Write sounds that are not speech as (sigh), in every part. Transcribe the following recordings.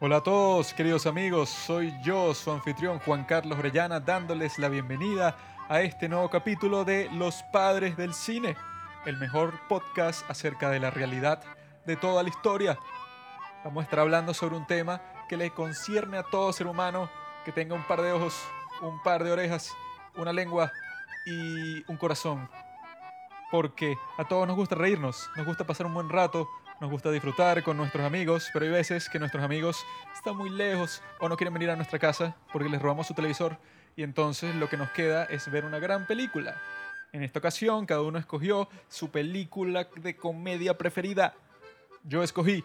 Hola a todos, queridos amigos. Soy yo, su anfitrión Juan Carlos Orellana, dándoles la bienvenida a este nuevo capítulo de Los Padres del Cine, el mejor podcast acerca de la realidad de toda la historia. Vamos a estar hablando sobre un tema que le concierne a todo ser humano que tenga un par de ojos, un par de orejas, una lengua y un corazón. Porque a todos nos gusta reírnos, nos gusta pasar un buen rato, nos gusta disfrutar con nuestros amigos, pero hay veces que nuestros amigos están muy lejos o no quieren venir a nuestra casa porque les robamos su televisor y entonces lo que nos queda es ver una gran película. En esta ocasión cada uno escogió su película de comedia preferida. Yo escogí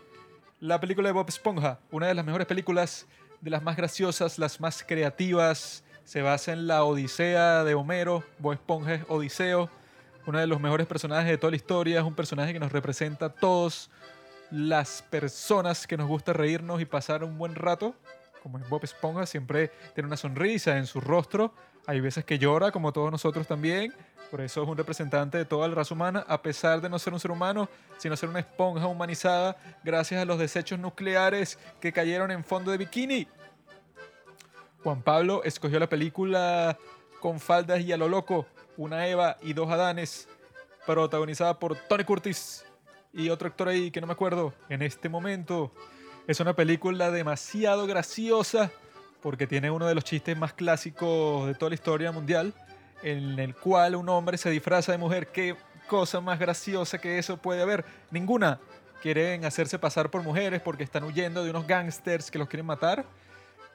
la película de Bob Esponja, una de las mejores películas, de las más graciosas, las más creativas. Se basa en la Odisea de Homero. Bob Esponja es Odiseo, uno de los mejores personajes de toda la historia. Es un personaje que nos representa a todos las personas que nos gusta reírnos y pasar un buen rato. Como es Bob Esponja, siempre tiene una sonrisa en su rostro. Hay veces que llora, como todos nosotros también. Por eso es un representante de toda la raza humana, a pesar de no ser un ser humano, sino ser una esponja humanizada gracias a los desechos nucleares que cayeron en fondo de bikini. Juan Pablo escogió la película Con faldas y a lo loco, una Eva y dos Adanes, protagonizada por Tony Curtis y otro actor ahí que no me acuerdo en este momento. Es una película demasiado graciosa porque tiene uno de los chistes más clásicos de toda la historia mundial, en el cual un hombre se disfraza de mujer. ¿Qué cosa más graciosa que eso puede haber? Ninguna. Quieren hacerse pasar por mujeres porque están huyendo de unos gangsters que los quieren matar.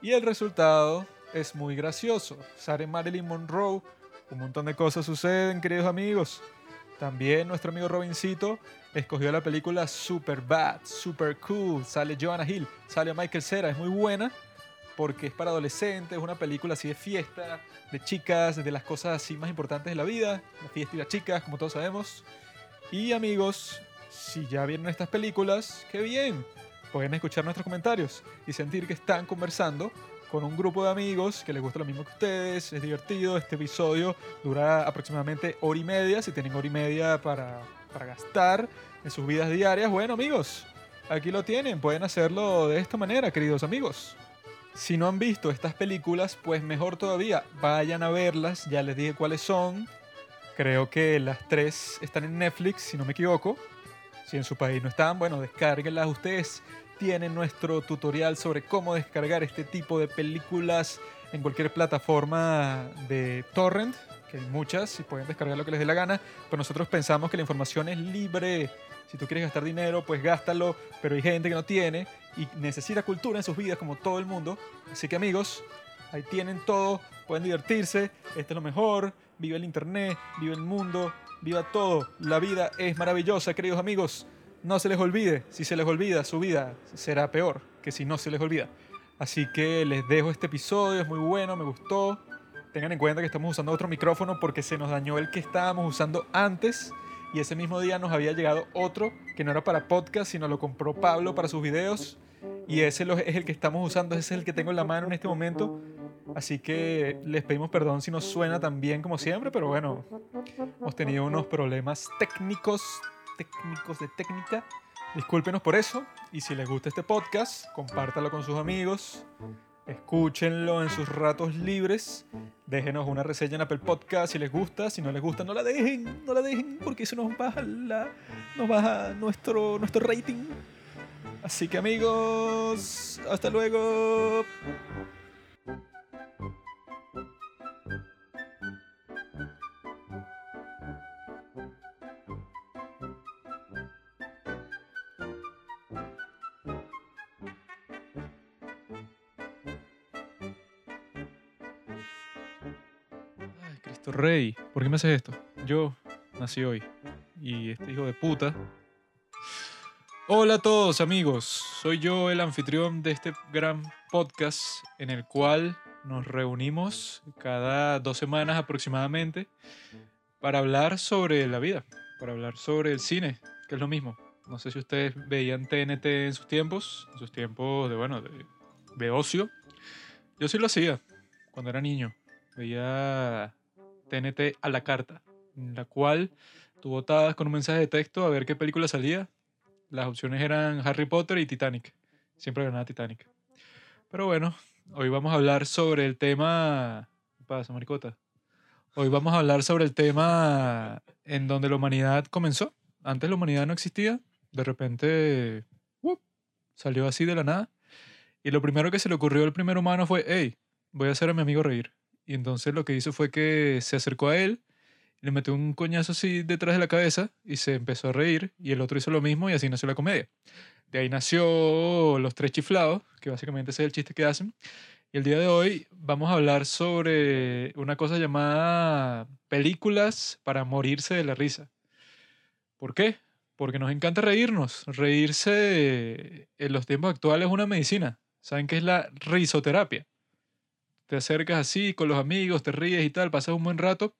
Y el resultado es muy gracioso. Sale Marilyn Monroe. Un montón de cosas suceden, queridos amigos. También nuestro amigo Robincito escogió la película Super Bad, Super Cool. Sale Joanna Hill, sale Michael Cera. Es muy buena porque es para adolescentes, es una película así de fiesta, de chicas, de las cosas así más importantes de la vida. La fiesta y las chicas, como todos sabemos. Y amigos, si ya vieron estas películas, qué bien. Pueden escuchar nuestros comentarios y sentir que están conversando con un grupo de amigos que les gusta lo mismo que ustedes. Es divertido. Este episodio dura aproximadamente hora y media. Si tienen hora y media para, para gastar en sus vidas diarias, bueno amigos, aquí lo tienen. Pueden hacerlo de esta manera, queridos amigos. Si no han visto estas películas, pues mejor todavía, vayan a verlas. Ya les dije cuáles son. Creo que las tres están en Netflix, si no me equivoco. Si en su país no están, bueno, descárguenlas ustedes. Tienen nuestro tutorial sobre cómo descargar este tipo de películas en cualquier plataforma de torrent, que hay muchas y pueden descargar lo que les dé la gana, pero nosotros pensamos que la información es libre. Si tú quieres gastar dinero, pues gástalo, pero hay gente que no tiene y necesita cultura en sus vidas como todo el mundo. Así que amigos, ahí tienen todo, pueden divertirse, esto es lo mejor, vive el internet, vive el mundo, viva todo. La vida es maravillosa, queridos amigos. No se les olvide, si se les olvida, su vida será peor que si no se les olvida. Así que les dejo este episodio, es muy bueno, me gustó. Tengan en cuenta que estamos usando otro micrófono porque se nos dañó el que estábamos usando antes y ese mismo día nos había llegado otro que no era para podcast, sino lo compró Pablo para sus videos y ese es el que estamos usando, ese es el que tengo en la mano en este momento. Así que les pedimos perdón si no suena tan bien como siempre, pero bueno, hemos tenido unos problemas técnicos, técnicos de técnica. Discúlpenos por eso y si les gusta este podcast, compártalo con sus amigos, escúchenlo en sus ratos libres, déjenos una reseña en Apple Podcast si les gusta, si no les gusta no la dejen, no la dejen porque eso nos baja, la, nos baja nuestro, nuestro rating. Así que amigos, hasta luego. Rey, ¿por qué me haces esto? Yo nací hoy y este hijo de puta Hola a todos amigos, soy yo el anfitrión de este gran podcast en el cual nos reunimos cada dos semanas aproximadamente para hablar sobre la vida, para hablar sobre el cine, que es lo mismo. No sé si ustedes veían TNT en sus tiempos, en sus tiempos de, bueno, de, de ocio. Yo sí lo hacía cuando era niño. Veía TNT a la carta, en la cual tú votabas con un mensaje de texto a ver qué película salía las opciones eran Harry Potter y Titanic. Siempre ganaba Titanic. Pero bueno, hoy vamos a hablar sobre el tema... ¿Qué pasa, maricota? Hoy vamos a hablar sobre el tema en donde la humanidad comenzó. Antes la humanidad no existía, de repente ¡wup! salió así de la nada. Y lo primero que se le ocurrió al primer humano fue, hey, voy a hacer a mi amigo reír. Y entonces lo que hizo fue que se acercó a él, le metió un coñazo así detrás de la cabeza y se empezó a reír. Y el otro hizo lo mismo y así nació la comedia. De ahí nació Los Tres Chiflados, que básicamente es el chiste que hacen. Y el día de hoy vamos a hablar sobre una cosa llamada películas para morirse de la risa. ¿Por qué? Porque nos encanta reírnos. Reírse en los tiempos actuales es una medicina. ¿Saben qué es la risoterapia? Te acercas así con los amigos, te ríes y tal, pasas un buen rato.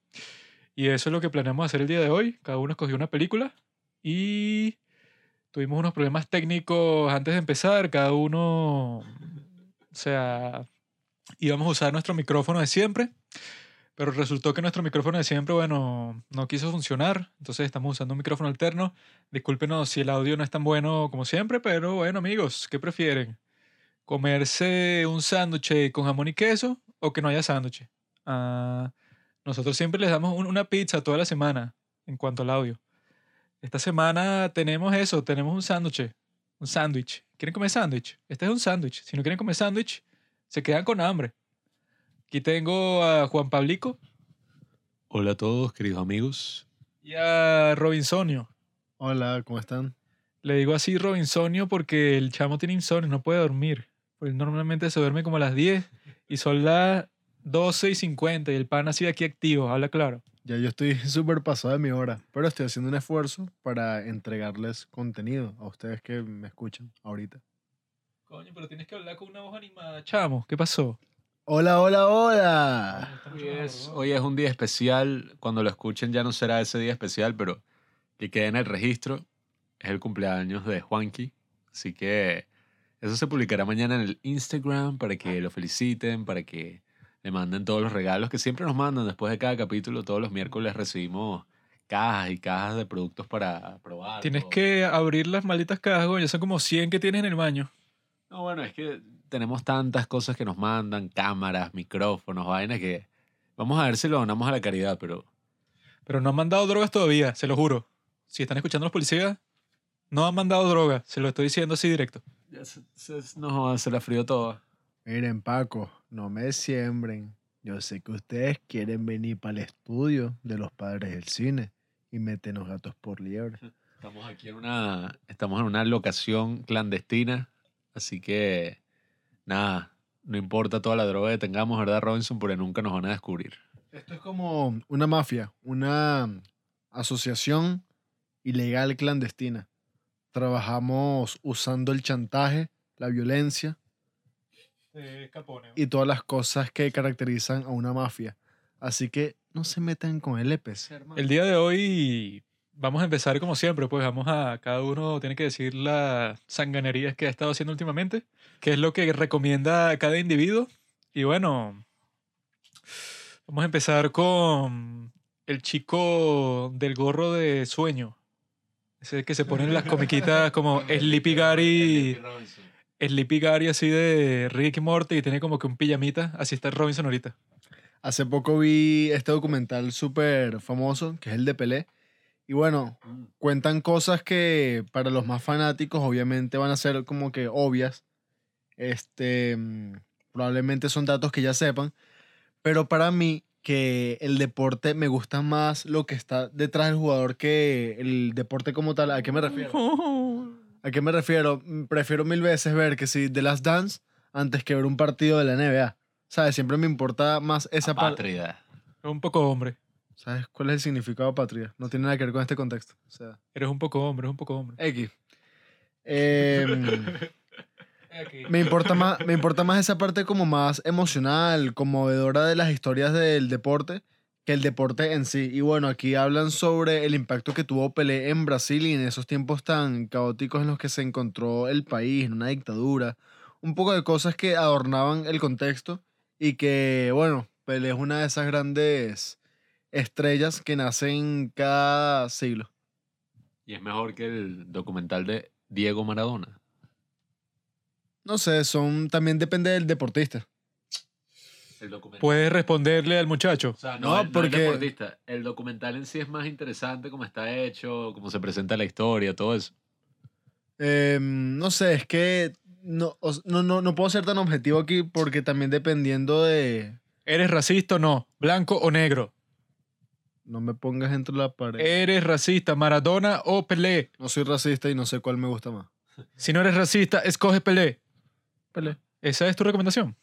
Y eso es lo que planeamos hacer el día de hoy. Cada uno escogió una película y tuvimos unos problemas técnicos antes de empezar. Cada uno, o sea, íbamos a usar nuestro micrófono de siempre, pero resultó que nuestro micrófono de siempre, bueno, no quiso funcionar. Entonces estamos usando un micrófono alterno. Discúlpenos si el audio no es tan bueno como siempre, pero bueno, amigos, ¿qué prefieren? ¿Comerse un sándwich con jamón y queso o que no haya sándwich? Ah, nosotros siempre les damos un- una pizza toda la semana en cuanto al audio. Esta semana tenemos eso, tenemos un sándwich. Un sándwich. ¿Quieren comer sándwich? Este es un sándwich. Si no quieren comer sándwich, se quedan con hambre. Aquí tengo a Juan Pablico Hola a todos, queridos amigos. y a Robinsonio. Hola, ¿cómo están? Le digo así Robinsonio porque el chamo tiene insomnio, no puede dormir. Pues normalmente se duerme como a las 10 y son las 12 y 50 y el pan así aquí activo, habla claro. Ya yo estoy (laughs) súper pasado de mi hora, pero estoy haciendo un esfuerzo para entregarles contenido a ustedes que me escuchan ahorita. Coño, pero tienes que hablar con una voz animada, chamo. ¿Qué pasó? Hola, hola, hola. Hoy es, hoy es un día especial. Cuando lo escuchen ya no será ese día especial, pero que quede en el registro. Es el cumpleaños de Juanqui. Así que eso se publicará mañana en el Instagram para que lo feliciten, para que le manden todos los regalos que siempre nos mandan después de cada capítulo. Todos los miércoles recibimos cajas y cajas de productos para probar. Tienes todo. que abrir las malditas cajas, coño. Son como 100 que tienes en el baño. No, bueno, es que tenemos tantas cosas que nos mandan, cámaras, micrófonos, vainas que vamos a ver si lo donamos a la caridad, pero Pero no han mandado drogas todavía, se lo juro. Si están escuchando los policías, no han mandado drogas. Se lo estoy diciendo así directo. Ya se, se- no, se la frío todo. Miren, Paco, no me siembren. Yo sé que ustedes quieren venir para el estudio de los padres del cine y meten los gatos por liebre. (laughs) Estamos aquí en una, estamos en una locación clandestina, así que nada, no importa toda la droga que tengamos, ¿verdad, Robinson? Porque nunca nos van a descubrir. Esto es como una mafia, una asociación ilegal clandestina. Trabajamos usando el chantaje, la violencia y todas las cosas que caracterizan a una mafia. Así que no se metan con el EPES. El día de hoy vamos a empezar como siempre, pues vamos a, cada uno tiene que decir las sanganerías que ha estado haciendo últimamente, qué es lo que recomienda cada individuo. Y bueno, vamos a empezar con el chico del gorro de sueño. Ese que se pone en las (laughs) comiquitas como (laughs) Sleepy Gary, Sleepy Gary así de Rick y Morty y tiene como que un pijamita, así está Robinson ahorita. Hace poco vi este documental súper famoso, que es el de Pelé. Y bueno, cuentan cosas que para los más fanáticos obviamente van a ser como que obvias. Este, mm, probablemente son datos que ya sepan. Pero para mí, que el deporte me gusta más lo que está detrás del jugador que el deporte como tal. ¿A qué me refiero? (laughs) ¿A qué me refiero? Mm, Prefiero mil veces ver que si The Last Dance antes que ver un partido de la NBA. ¿Sabes? Siempre me importa más esa parte. Es un poco hombre. ¿Sabes cuál es el significado de patria? No tiene nada que ver con este contexto. O sea, Eres un poco hombre, eres un poco hombre. X. (laughs) Me, importa más, me importa más esa parte como más emocional, conmovedora de las historias del deporte que el deporte en sí. Y bueno, aquí hablan sobre el impacto que tuvo Pelé en Brasil y en esos tiempos tan caóticos en los que se encontró el país, en una dictadura. Un poco de cosas que adornaban el contexto y que, bueno, Pelé es una de esas grandes estrellas que nacen cada siglo. Y es mejor que el documental de Diego Maradona. No sé, son también depende del deportista. El documental. Puedes responderle al muchacho. O sea, No, no, el- no el porque- deportista. El documental en sí es más interesante cómo está hecho, cómo se presenta la historia, todo eso. Eh, no sé, es que no, no, no, no puedo ser tan objetivo aquí porque también dependiendo de... ¿Eres racista o no? ¿Blanco o negro? No me pongas entre la pared. ¿Eres racista, Maradona o Pelé? No soy racista y no sé cuál me gusta más. Si no eres racista, escoge Pelé. Pelé. ¿Esa es tu recomendación?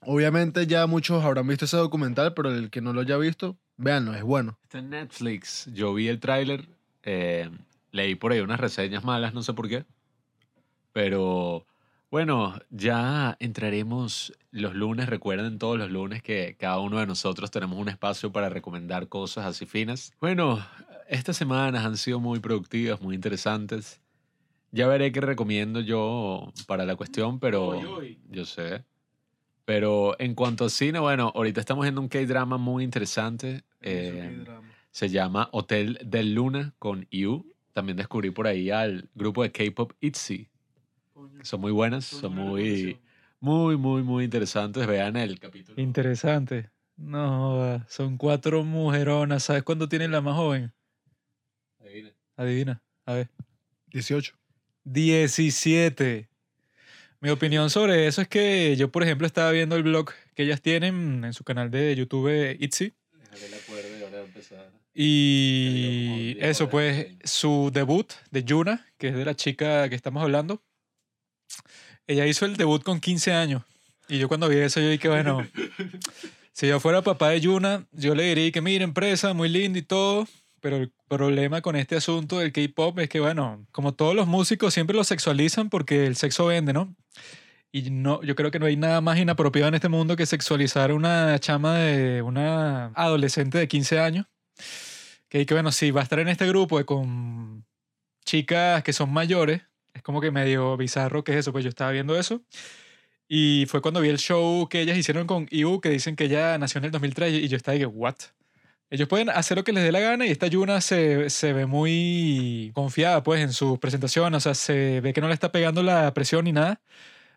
Obviamente ya muchos habrán visto ese documental, pero el que no lo haya visto, véanlo, es bueno. Está en Netflix. Yo vi el tráiler. eh, leí por ahí unas reseñas malas, no sé por qué. Pero bueno, ya entraremos los lunes. Recuerden todos los lunes que cada uno de nosotros tenemos un espacio para recomendar cosas así finas. Bueno, estas semanas han sido muy productivas, muy interesantes. Ya veré qué recomiendo yo para la cuestión, pero yo sé. Pero en cuanto a cine, bueno, ahorita estamos viendo un K-drama muy interesante. eh, se llama Hotel del Luna con IU. También descubrí por ahí al grupo de K-pop ITZY. Son muy buenas, son muy, muy, muy, muy interesantes. Vean el capítulo. Interesante. No, son cuatro mujeronas. ¿Sabes cuándo tiene la más joven? Adivina. Adivina. A ver. 18. 17. Mi opinión sobre eso es que yo, por ejemplo, estaba viendo el blog que ellas tienen en su canal de YouTube Itzy. Y eso, pues, su debut de Yuna, que es de la chica que estamos hablando, ella hizo el debut con 15 años. Y yo cuando vi eso, yo dije, bueno, (laughs) si yo fuera papá de Yuna, yo le diría que, mira, empresa, muy linda y todo, pero el problema con este asunto del K-pop es que, bueno, como todos los músicos siempre lo sexualizan porque el sexo vende, ¿no? Y no, yo creo que no hay nada más inapropiado en este mundo que sexualizar una chama de una adolescente de 15 años. Que, que bueno, si va a estar en este grupo con chicas que son mayores, es como que medio bizarro que es eso, pues yo estaba viendo eso. Y fue cuando vi el show que ellas hicieron con IU, que dicen que ella nació en el 2003, y yo estaba de que, ¿what? Ellos pueden hacer lo que les dé la gana y esta Yuna se, se ve muy confiada pues en sus presentaciones, o sea, se ve que no le está pegando la presión ni nada,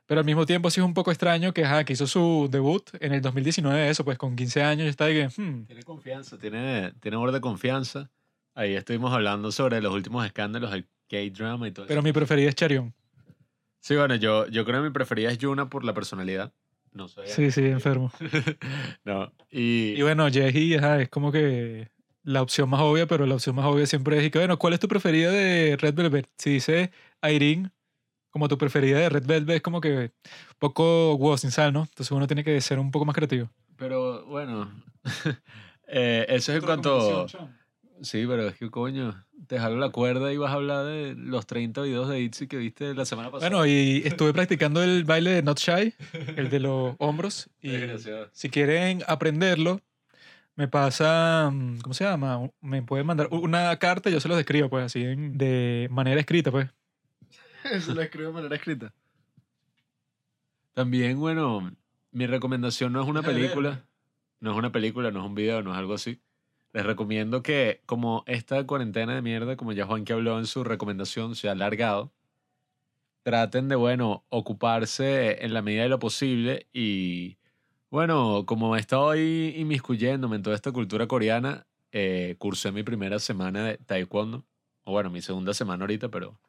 pero al mismo tiempo sí es un poco extraño que, ajá, que hizo su debut en el 2019, eso pues con 15 años, estaba de que, hmm, Tiene confianza, tiene, tiene amor de confianza. Ahí estuvimos hablando sobre los últimos escándalos del K-drama y todo pero eso. mi preferida es Charion. Sí, bueno, yo, yo creo que mi preferida es Yuna por la personalidad. No sé. Sí, sí, enfermo. (laughs) no. Y, Y bueno, Jeji ajá, es como que la opción más obvia, pero la opción más obvia siempre es, y que bueno, ¿cuál es tu preferida de Red Velvet? Si dice Irene como tu preferida de Red Velvet, es como que un poco huevo sin sal, ¿no? Entonces uno tiene que ser un poco más creativo. pero bueno, (laughs) eh, eso es en cuanto... Sí, pero es que coño, te jalo la cuerda y vas a hablar de los 30 videos de Itzy que viste la semana pasada. Bueno, y estuve practicando el baile de Not Shy, el de los hombros, (laughs) y si quieren aprenderlo, me pasa, mm, ¿cómo se llama? Me pueden mandar una carta y yo se los describo, pues así, de manera escrita, pues. (laughs) Eso lo escribo de manera escrita. También, bueno, mi recomendación no es una película, no es una película, no es un video, no es algo así. Les recomiendo que, como esta cuarentena de mierda, como ya Juan que habló en su recomendación, se ha alargado, traten de, bueno, ocuparse en la medida de lo posible y, bueno, como he estado ahí inmiscuyéndome en toda esta cultura coreana, eh, cursé mi primera semana de taekwondo, o bueno, mi segunda semana ahorita, pero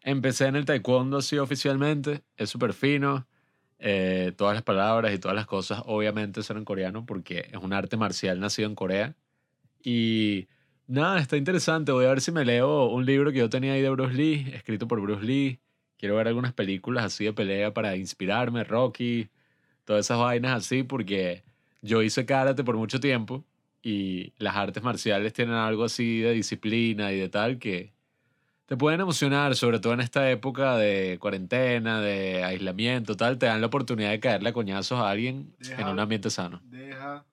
empecé en el taekwondo así oficialmente, es súper fino, eh, todas las palabras y todas las cosas obviamente son en coreano porque es un arte marcial nacido en Corea. Y nada, está interesante. Voy a ver si me leo un libro que yo tenía ahí de Bruce Lee, escrito por Bruce Lee. Quiero ver algunas películas así de pelea para inspirarme, Rocky, todas esas vainas así, porque yo hice karate por mucho tiempo y las artes marciales tienen algo así de disciplina y de tal que te pueden emocionar, sobre todo en esta época de cuarentena, de aislamiento, tal, te dan la oportunidad de caerle a coñazos a alguien en un ambiente sano. Deja,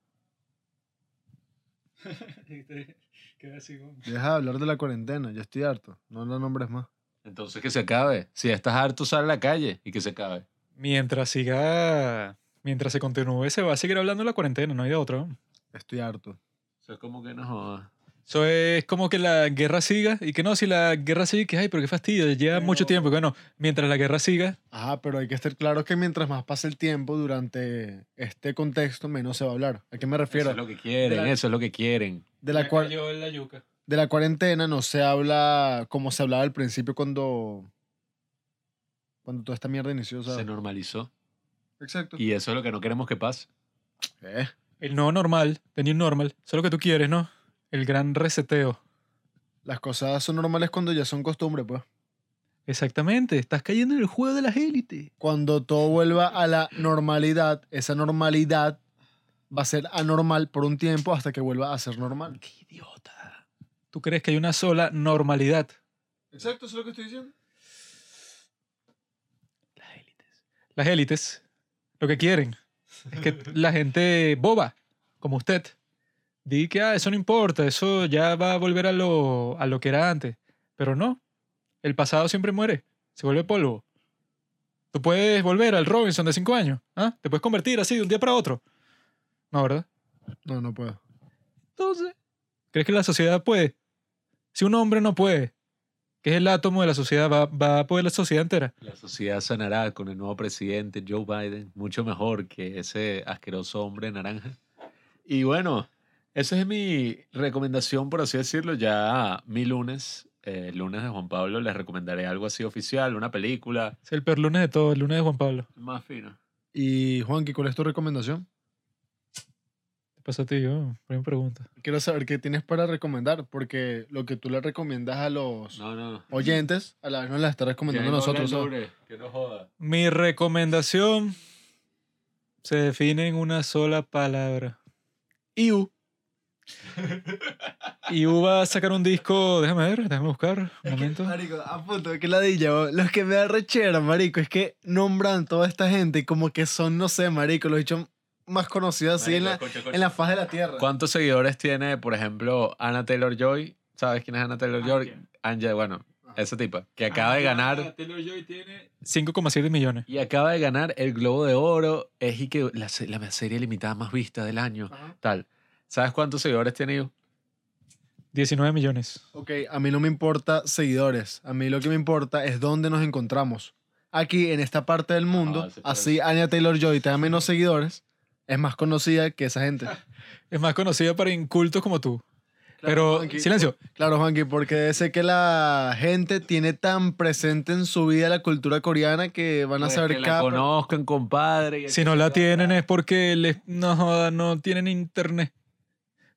(laughs) deja de hablar de la cuarentena, yo estoy harto. No lo nombres más. Entonces que se acabe. Si estás harto, sal a la calle y que se acabe. Mientras siga, mientras se continúe, se va a seguir hablando de la cuarentena, no hay de otro. Estoy harto. Eso es como que no jodas. Eso es como que la guerra siga y que no, si la guerra sigue, que ay, pero qué fastidio, lleva Pero- mucho tiempo. Bueno, mientras la guerra siga, Ajá, pero hay que estar claro que mientras más pase el tiempo durante este contexto, menos se va a hablar. ¿A qué me Eso refiero? es lo que quieren, la- eso es lo que quieren. De la, cua- la yuca. de la cuarentena no se habla como se hablaba al principio cuando, cuando toda esta mierda inició. Se ¿sabes? normalizó. Exacto. Y eso es lo que no queremos que pase. Eh, El nuevo normal, the new normal, eso es lo que tú quieres, ¿no? El gran reseteo. las cosas son normales cuando ya son costumbre, pues. Exactamente, estás cayendo en el juego de las élites. Cuando todo vuelva a la normalidad, esa normalidad va a ser anormal por un tiempo hasta que vuelva a ser normal. Qué idiota. ¿Tú crees que hay una sola normalidad? Exacto, eso es lo que estoy diciendo. Las élites. Las élites lo que quieren es que la gente boba, como usted, diga que ah, eso no importa, eso ya va a volver a lo, a lo que era antes. Pero no, el pasado siempre muere, se vuelve polvo. Tú puedes volver al Robinson de 5 años, ¿ah? Te puedes convertir así de un día para otro. No, ¿verdad? No, no puedo. Entonces, ¿crees que la sociedad puede? Si un hombre no puede, que es el átomo de la sociedad, va, va a poder la sociedad entera. La sociedad sanará con el nuevo presidente Joe Biden, mucho mejor que ese asqueroso hombre naranja. Y bueno, esa es mi recomendación, por así decirlo. Ya mi lunes, eh, el lunes de Juan Pablo, les recomendaré algo así oficial, una película Es el peor lunes de todo, el lunes de Juan Pablo. más fino. Y Juanqui, ¿cuál es tu recomendación? ¿Qué pasó a ti? Yo, me pregunta. Quiero saber qué tienes para recomendar, porque lo que tú le recomiendas a los No, no. oyentes, a la vez nos la está recomendando a nosotros. que no joda. Mi recomendación se define en una sola palabra. IU. IU va a sacar un disco, déjame ver, déjame buscar un momento. Marico, a punto, que ladilla, los que me da rechera, marico, es que nombran toda esta gente como que son, no sé, marico, los hechos más conocidos así en la, en la faz de la tierra. ¿Cuántos seguidores tiene, por ejemplo, Anna Taylor Joy? ¿Sabes quién es Anna Taylor Joy? Anja, bueno, esa tipa, que acaba de ganar 5,7 millones. y acaba de ganar el Globo de Oro. Es y que la, la serie limitada más vista del año, Ajá. tal. ¿Sabes cuántos seguidores tiene yo? 19 millones. Ok, a mí no me importa seguidores, a mí lo que me importa es dónde nos encontramos. Aquí, en esta parte del mundo, Ah, sí, claro. así Anya Taylor-Joy tenga menos seguidores, es más conocida que esa gente. (laughs) Es más conocida para incultos como tú. Pero, Juanqui, silencio. Claro, Juanqui, porque sé que la gente tiene tan presente en su vida la cultura coreana que van a Pues saber que la cada... conozcan, compadre. y Si no la tienen es porque les, no, joda, no tienen internet.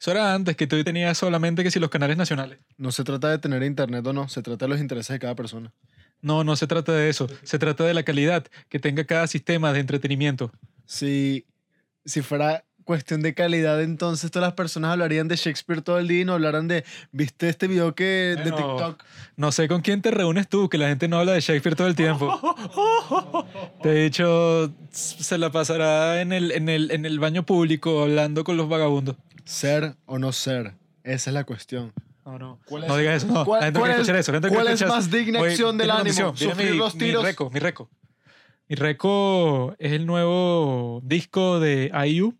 Eso era antes, que tú tenías solamente que si los canales nacionales. No se trata de tener internet o no, se trata de los intereses de cada persona. No, no se trata de eso. Se trata de la calidad que tenga cada sistema de entretenimiento. Si, si fuera cuestión de calidad, entonces todas las personas hablarían de Shakespeare todo el día y no hablaran de, ¿viste este video que de. TikTok? No sé con quién te reúnes tú, que la gente no habla de Shakespeare todo el tiempo. (laughs) Te he dicho, se la pasará en el, en el, en el baño público hablando con los vagabundos. Ser o no ser, esa es la cuestión. No, no. ¿Cuál No es- digas eso, no. cuál- La gente no cuál quiere es- escuchar eso. la gente no cuál es más digna acción del ánimo? ¿Sufrir mi, los mi tiros? reco, mi reco. Mi reco es el nuevo disco de IU,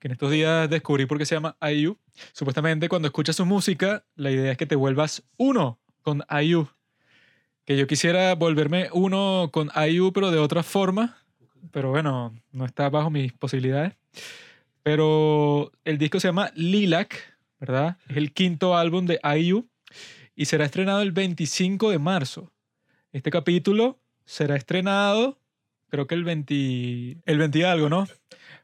que en estos días descubrí por qué se llama IU. Supuestamente cuando escuchas su música, la idea es que te vuelvas uno con IU. Que yo quisiera volverme uno con IU, pero de otra forma. Pero bueno, no está bajo mis posibilidades. Pero el disco se llama Lilac, ¿verdad? Es el quinto álbum de IU y será estrenado el 25 de marzo. Este capítulo será estrenado, creo que el 20, el 20 y algo, ¿no?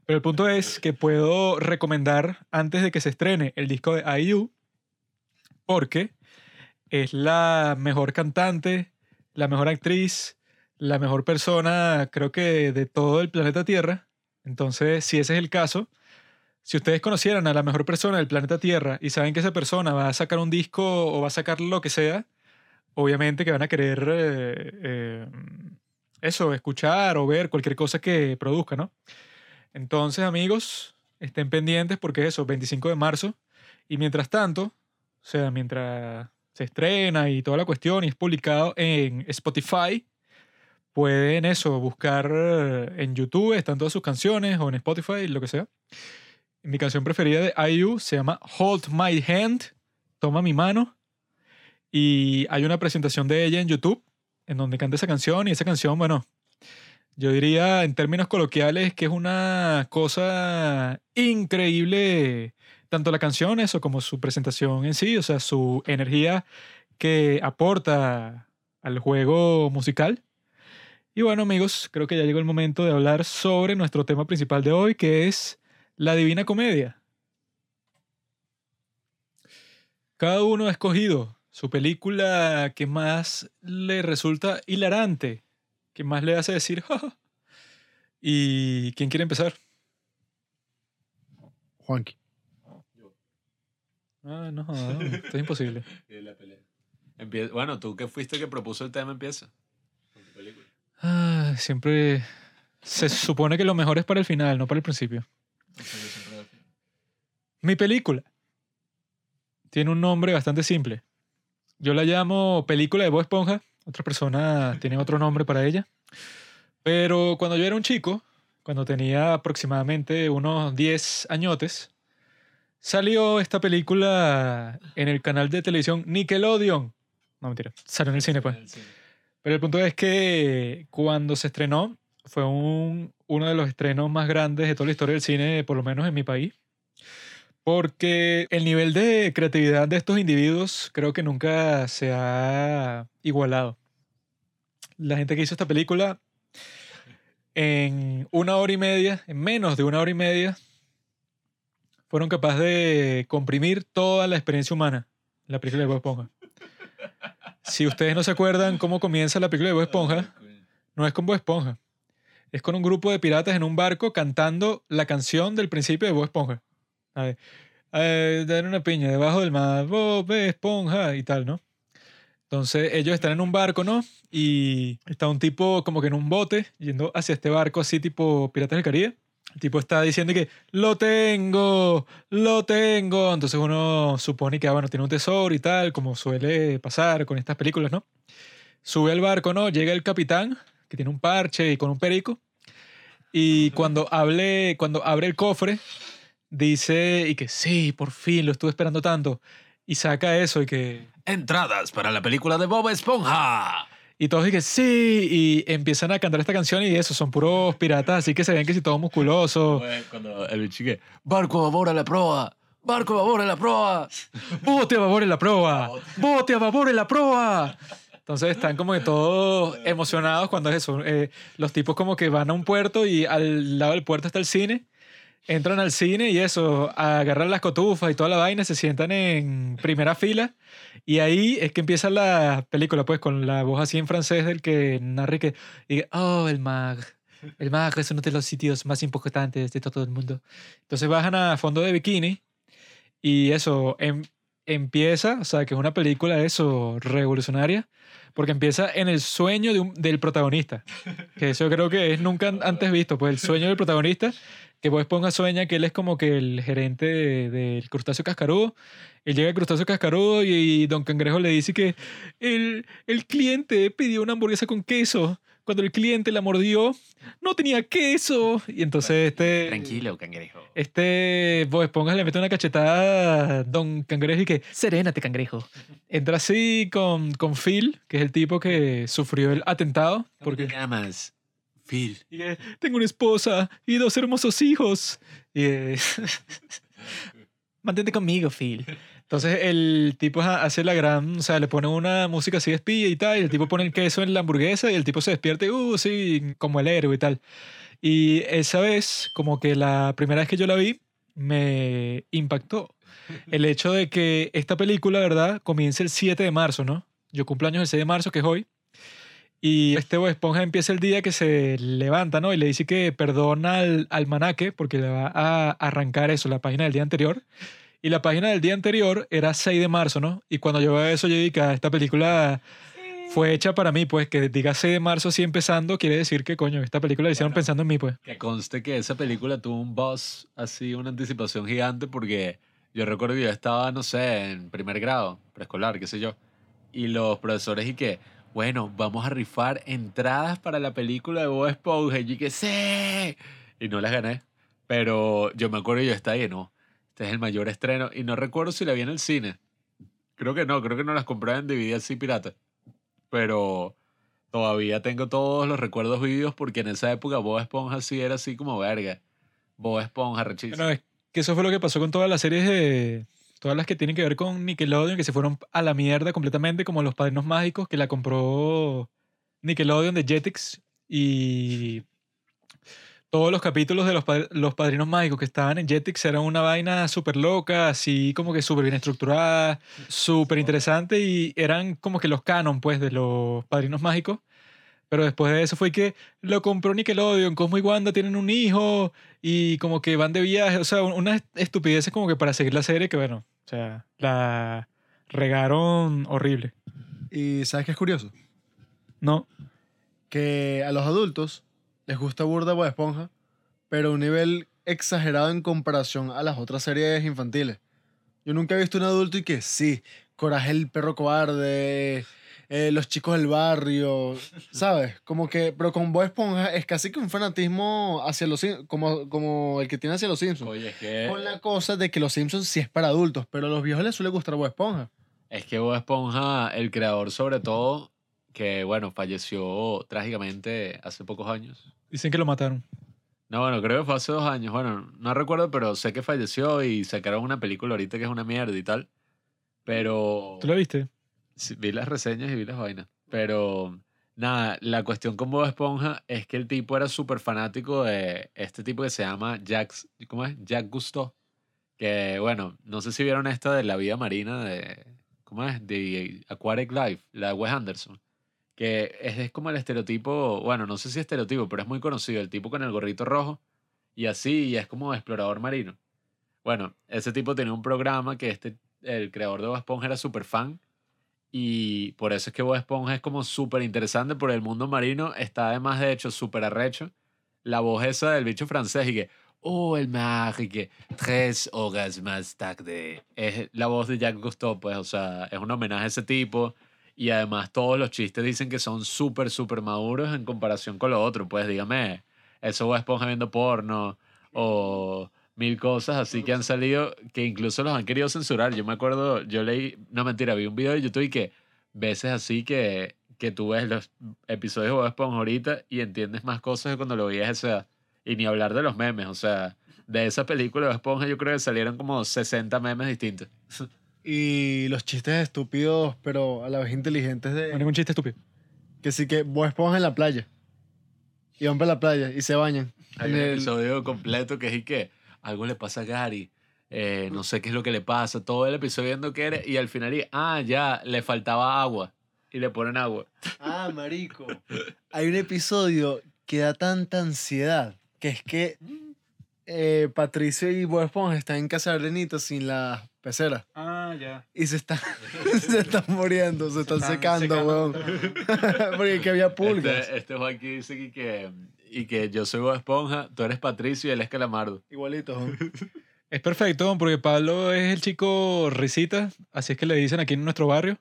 Pero el punto es que puedo recomendar antes de que se estrene el disco de IU porque es la mejor cantante, la mejor actriz, la mejor persona, creo que de todo el planeta Tierra. Entonces, si ese es el caso, si ustedes conocieran a la mejor persona del planeta Tierra y saben que esa persona va a sacar un disco o va a sacar lo que sea, obviamente que van a querer eh, eh, eso, escuchar o ver cualquier cosa que produzca, ¿no? Entonces, amigos, estén pendientes porque eso, 25 de marzo. Y mientras tanto, o sea, mientras se estrena y toda la cuestión y es publicado en Spotify, pueden eso, buscar eh, en YouTube, están todas sus canciones o en Spotify, lo que sea. Mi canción preferida de IU se llama Hold My Hand, Toma mi mano y hay una presentación de ella en YouTube en donde canta esa canción y esa canción, bueno, yo diría en términos coloquiales que es una cosa increíble, tanto la canción, eso, como su presentación en sí, o sea, su energía que aporta al juego musical. Y bueno, amigos, creo que ya llegó el momento de hablar sobre nuestro tema principal de hoy, que es la Divina Comedia. Cada uno ha escogido su película que más le resulta hilarante, que más le hace decir, "Ja, ja". ¿Y quién quiere empezar? Juanqui. Ah, no, no, esto es imposible. (laughs) Empie- bueno, tú que fuiste que propuso el tema, empieza. Con tu película. Ah, siempre se supone que lo mejor es para el final, no para el principio. Mi película tiene un nombre bastante simple. Yo la llamo película de Bob Esponja. Otra persona tiene otro nombre para ella. Pero cuando yo era un chico, cuando tenía aproximadamente unos 10 añotes, salió esta película en el canal de televisión Nickelodeon. No, mentira. Salió en el cine, pues. Pero el punto es que cuando se estrenó, fue un- uno de los estrenos más grandes de toda la historia del cine, por lo menos en mi país. Porque el nivel de creatividad de estos individuos creo que nunca se ha igualado. La gente que hizo esta película, en una hora y media, en menos de una hora y media, fueron capaces de comprimir toda la experiencia humana la película de Bob Esponja. Si ustedes no se acuerdan cómo comienza la película de Bob Esponja, no es con Bob Esponja. Es con un grupo de piratas en un barco cantando la canción del principio de Bob Esponja. A ver, dar una piña debajo del mar, Bob Esponja y tal, ¿no? Entonces ellos están en un barco, ¿no? Y está un tipo como que en un bote yendo hacia este barco así tipo Piratas del Caribe. El tipo está diciendo que lo tengo, lo tengo. Entonces uno supone que, ah, bueno, tiene un tesoro y tal, como suele pasar con estas películas, ¿no? Sube al barco, ¿no? Llega el capitán, que tiene un parche y con un perico. Y cuando, hable, cuando abre el cofre, dice, y que sí, por fin, lo estuve esperando tanto. Y saca eso y que... Entradas para la película de Bob Esponja. Y todos dicen sí, y empiezan a cantar esta canción y eso, son puros piratas, así que se ven que si todos musculosos. Cuando el bicho que, barco a babor a la proa, barco a babor a la proa. ¡Bote a babor en la proa! ¡Bote a babor en la proa! Entonces están como que todos emocionados cuando es eso. eh, los tipos como que van a un puerto y al lado del puerto está el cine. Entran al cine y eso, agarran las cotufas y toda la vaina, se sientan en primera fila. Y ahí es que empieza la película, pues, con la voz así en francés del que narra que, y oh, el mag. El mag es uno de los sitios más importantes de todo el mundo. Entonces bajan a fondo de bikini y eso em- empieza, o sea, que es una película eso revolucionaria, porque empieza en el sueño de un- del protagonista, (laughs) que eso creo que es nunca an- antes visto, pues el sueño del protagonista, que Bob Esponja sueña que él es como que el gerente de- del crustáceo cascarudo, él llega al crustáceo cascarudo y, y Don Cangrejo le dice que el, el cliente pidió una hamburguesa con queso. Cuando el cliente la mordió, no tenía queso. Y entonces este... Tranquilo, cangrejo. Este Bob Esponja le mete una cachetada a Don Cangrejo y que, serénate, cangrejo. Entra así con, con Phil, que es el tipo que sufrió el atentado. ¿Por qué Porque te llamas? Phil. y que, tengo una esposa y dos hermosos hijos. Y, eh, (laughs) Mantente conmigo, Phil. Entonces el tipo ha- hace la gran, o sea, le pone una música así de espía y tal, y el tipo pone el queso en la hamburguesa y el tipo se despierta y, uh, sí, como el héroe y tal. Y esa vez, como que la primera vez que yo la vi, me impactó el hecho de que esta película, ¿verdad? Comienza el 7 de marzo, ¿no? Yo cumplo años el 6 de marzo, que es hoy. Y este Bob Esponja empieza el día que se levanta, ¿no? Y le dice que perdona al almanaque porque le va a arrancar eso, la página del día anterior. Y la página del día anterior era 6 de marzo, ¿no? Y cuando yo veo eso, yo dije ah, esta película fue hecha para mí, pues que diga 6 de marzo así empezando, quiere decir que, coño, esta película la hicieron pensando en mí, pues. Que conste que esa película tuvo un buzz así, una anticipación gigante, porque yo recuerdo que yo estaba, no sé, en primer grado, preescolar, qué sé yo, y los profesores y que, bueno, vamos a rifar entradas para la película de Bob Esponja, y yo que sí, y no las gané, pero yo me acuerdo que yo estaba ahí, no, este es el mayor estreno, y no recuerdo si la vi en el cine, Creo que no, creo que no las compré en DVD así pirata. Pero todavía tengo todos los recuerdos vividos porque en esa época Bob Esponja sí era así como verga. Bob Esponja, rechísimo. Bueno, es que eso fue lo que pasó con todas las series de. Todas las que tienen que ver con Nickelodeon, que se fueron a la mierda completamente, como Los Padrinos Mágicos, que la compró Nickelodeon de Jetix. Y todos los capítulos de los, pa- los Padrinos Mágicos que estaban en Jetix eran una vaina súper loca, así como que súper bien estructurada, súper interesante, y eran como que los canon, pues, de los Padrinos Mágicos. Pero después de eso fue que lo compró Nickelodeon, Cosmo y Wanda tienen un hijo y como que van de viaje, o sea, un- unas estupideces como que para seguir la serie que bueno, o sea, la regaron horrible. Y ¿sabes qué es curioso? No, Que a los adultos les gusta burda Bob Esponja, pero a un nivel exagerado en comparación a las otras series infantiles. Yo nunca he visto un adulto y que sí, Coraje el perro cobarde, eh, los chicos del barrio, ¿sabes? Como que, pero con Bob Esponja es casi que un fanatismo hacia los como, como el que tiene hacia los Simpsons. Oye, es que, Con la cosa de que los Simpsons sí es para adultos, pero a los viejos les suele gustar Bob Esponja. es que Bob Esponja, el creador sobre todo, que bueno, falleció trágicamente hace pocos años. dicen que lo mataron. No, bueno, creo que fue hace dos años. Bueno, no recuerdo, pero sé que falleció y sacaron una película ahorita que es una mierda y tal. Pero... ¿Tú lo viste? Sí, vi las reseñas y vi las vainas. Pero nada, la cuestión con Bob Esponja es que el tipo era súper fanático de este tipo que se llama Jack, ¿cómo es? Jack Gusteau. Que bueno, no sé si vieron esta de la vida marina de, ¿cómo es? De Aquatic Life, la de Wes Anderson. Que es, es como el estereotipo, bueno, no sé si estereotipo, pero es muy conocido, el tipo con el gorrito rojo y así, y es como explorador marino. Bueno, ese tipo tenía un programa que este, el creador de Bob Esponja era súper fan y por eso es que Bob Esponja es como súper interesante por el mundo marino. Está además, de hecho, súper arrecho. La voz esa del bicho francés y que, oh, el mar, y que tres horas más tarde. Es la voz de Jacques Cousteau, pues, o sea, es un homenaje a ese tipo. Y además todos los chistes dicen que son súper, súper maduros en comparación con lo otro. Pues dígame, eso Bob Esponja viendo porno o mil cosas así que han salido que incluso los han querido censurar. Yo me acuerdo, yo leí, no mentira, vi un video de YouTube y que veces así que, que tú ves los episodios de Bob Esponja ahorita y entiendes más cosas que cuando lo veías a esa edad. Y ni hablar de los memes, o sea, de esa película de Bob Esponja yo creo que salieron como 60 memes distintos. (laughs) Y los chistes estúpidos, pero a la vez inteligentes No de... hay ningún chiste estúpido. Que sí que Bob Esponja en la playa. Y van para la playa y se bañan. Hay En un el- episodio completo que es y que algo le pasa a Gary, eh, no sé qué es lo que le pasa, todo el episodio viendo qué era y al final, y, ah, ya, le faltaba agua y le ponen agua. Ah, marico. Hay un episodio que da tanta ansiedad que es que eh, Patricio y Bob Esponja están en casa de Arenita sin las peceras. Ah, ya. Y se están, (laughs) (laughs) se están muriendo, se están, están secando, secando. weón. (laughs) Porque aquí había pulgas. Este, este Juanqui dice que, que, y que yo soy Bob Esponja, tú eres Patricio y él es Calamardo. Igualito, weón. Es perfecto, porque Pablo es el chico risita, así es que le dicen aquí en nuestro barrio.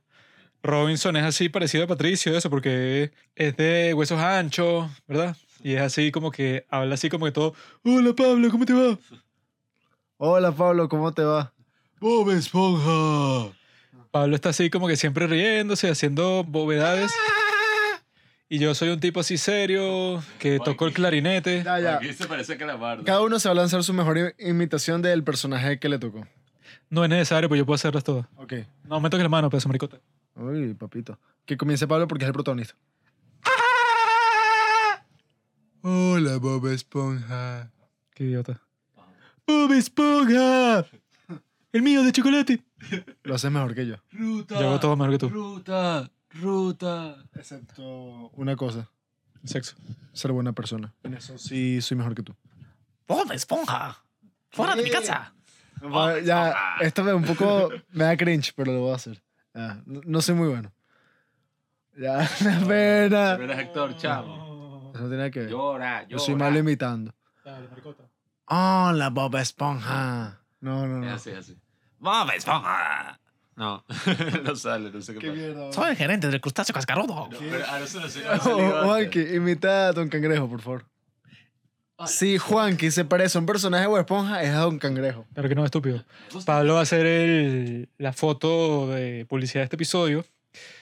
Robinson es así parecido a Patricio, eso, porque es de huesos anchos, ¿verdad? Y es así como que habla así como que todo, hola Pablo, ¿cómo te va? Hola, Pablo, ¿cómo te va? Bob Esponja. Pablo está así como que siempre riéndose, haciendo bovedades. Y yo soy un tipo así serio, que tocó el clarinete. Ya, ya. Aquí se parece a Calamardo. Cada uno se va a lanzar su mejor imitación del personaje que le tocó. No es necesario, pues yo puedo hacerlas todas. Ok. No me toques la mano, pedazo maricota. Uy, papito. Que comience Pablo porque es el protagonista. Hola, Bob Esponja. Qué idiota. ¡Bob Esponja! ¡El mío de chocolate! (laughs) Lo haces mejor que yo. Ruta. Yo hago todo mejor que tú. Ruta. Ruta. Excepto una cosa. Sexo. Ser buena persona. En eso sí soy mejor que tú. Bob Esponja. Fuera de mi casa. Ya, esto me un poco me da cringe, pero lo voy a hacer. Ya, no, no soy muy bueno. Ya, (laughs) la pena. Pero eres actor, chamo. Eso no tiene que ver. Llora, Yo soy malo imitando. Hola, Bob Esponja. No, no, Es no. así, es así. Bob Esponja. No, (laughs) no sale, no sé qué, Qué pasa. mierda. Soy el gerente del crustáceo cascarudo. No, pero lo sé. Oh, Juanqui, imita a Don Cangrejo, por favor. Si Juanqui se parece a un personaje de Bob Esponja, es a Don Cangrejo. Claro que no, estúpido. Pablo va a hacer el- la foto de publicidad de este episodio.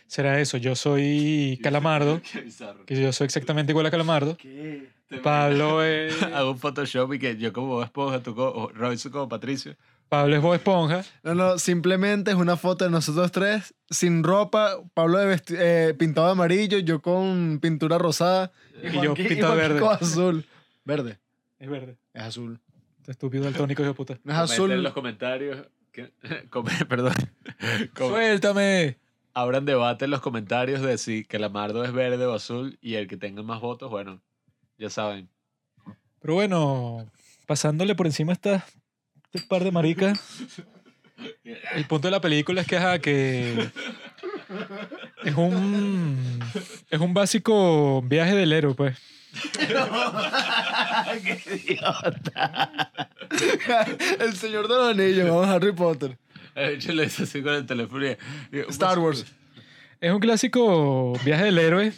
Será eso, yo soy (laughs) Calamardo, Qué bizarro. que yo soy exactamente igual a Calamardo. Pablo es, (laughs) Hago un Photoshop y que yo como Bob Esponja, tú como Robinson como Patricio. Pablo es Bob Esponja. No, no, simplemente es una foto de nosotros tres, sin ropa, Pablo de vesti- eh, pintado de amarillo, yo con pintura rosada. Y yo Juanqui- pintado verde. con azul. Verde, Es verde. es azul. Estúpido el tónico de puta. No es Comenten azul. en los comentarios. que- (laughs) com- (laughs) perdón. Com- ¡Suéltame! Abran debate en los comentarios de si Calamardo es verde o azul y el que tenga más votos, bueno, ya saben. Pero bueno, pasándole por encima a esta, este par de maricas. El punto de la película es que, ajá, que es un es un básico viaje del héroe, pues. (laughs) El señor de los anillos, vamos a Harry Potter. De hecho, lo hice así con el teléfono. Star Wars. Es un clásico viaje del héroe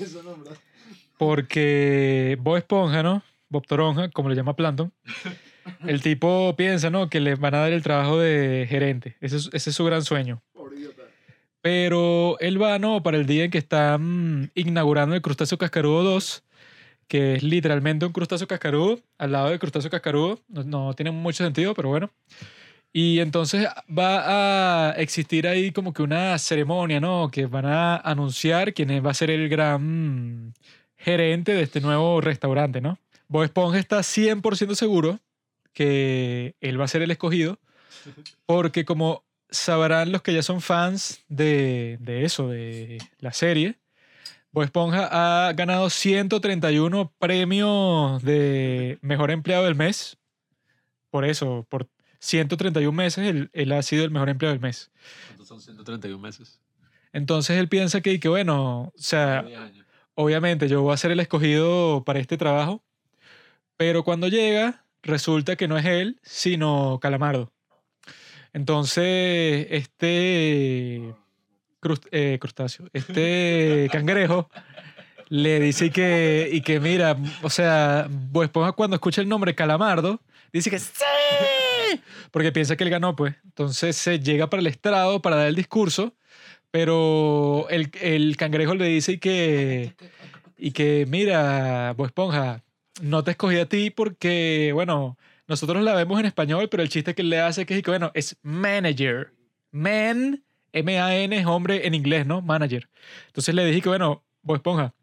porque Bob Esponja, ¿no? Bob Toronja, como le llama Planton. (laughs) El tipo piensa, ¿no? Que le van a dar el trabajo de gerente. Ese es, ese es su gran sueño. Pero él va, ¿no? Para el día en que están inaugurando el crustáceo cascarudo 2, que es literalmente un crustáceo cascarudo, al lado del crustáceo cascarudo. No, no tiene mucho sentido, pero bueno. Y entonces va a existir ahí como que una ceremonia, ¿no? Que van a anunciar quién va a ser el gran mm, gerente de este nuevo restaurante, ¿no? Bob Esponja está 100% seguro que él va a ser el escogido, porque como sabrán los que ya son fans de, de eso, de la serie, Bob Esponja ha ganado 131 premios de mejor empleado del mes. Por eso, por 131 meses, él, él ha sido el mejor empleado del mes. ¿Cuántos son 131 meses? Entonces él piensa que, que bueno, o sea, 10 años. Obviamente yo voy a ser el escogido para este trabajo, pero cuando llega resulta que no es él, sino Calamardo. Entonces, este crust- eh, crustáceo, este (laughs) cangrejo le dice que, y que mira, o sea, Bob Esponja cuando escucha el nombre Calamardo, dice que ¡sí! Porque piensa que él ganó, pues. Entonces se llega para el estrado para dar el discurso, pero el, el cangrejo le dice y que, y que mira, Bob Esponja, no te escogí a ti porque, bueno, nosotros la vemos en español, pero el chiste que le hace que es que, bueno, es manager. Man, M-A-N es hombre en inglés, ¿no? Manager. Entonces le dije que, bueno, Bob Esponja,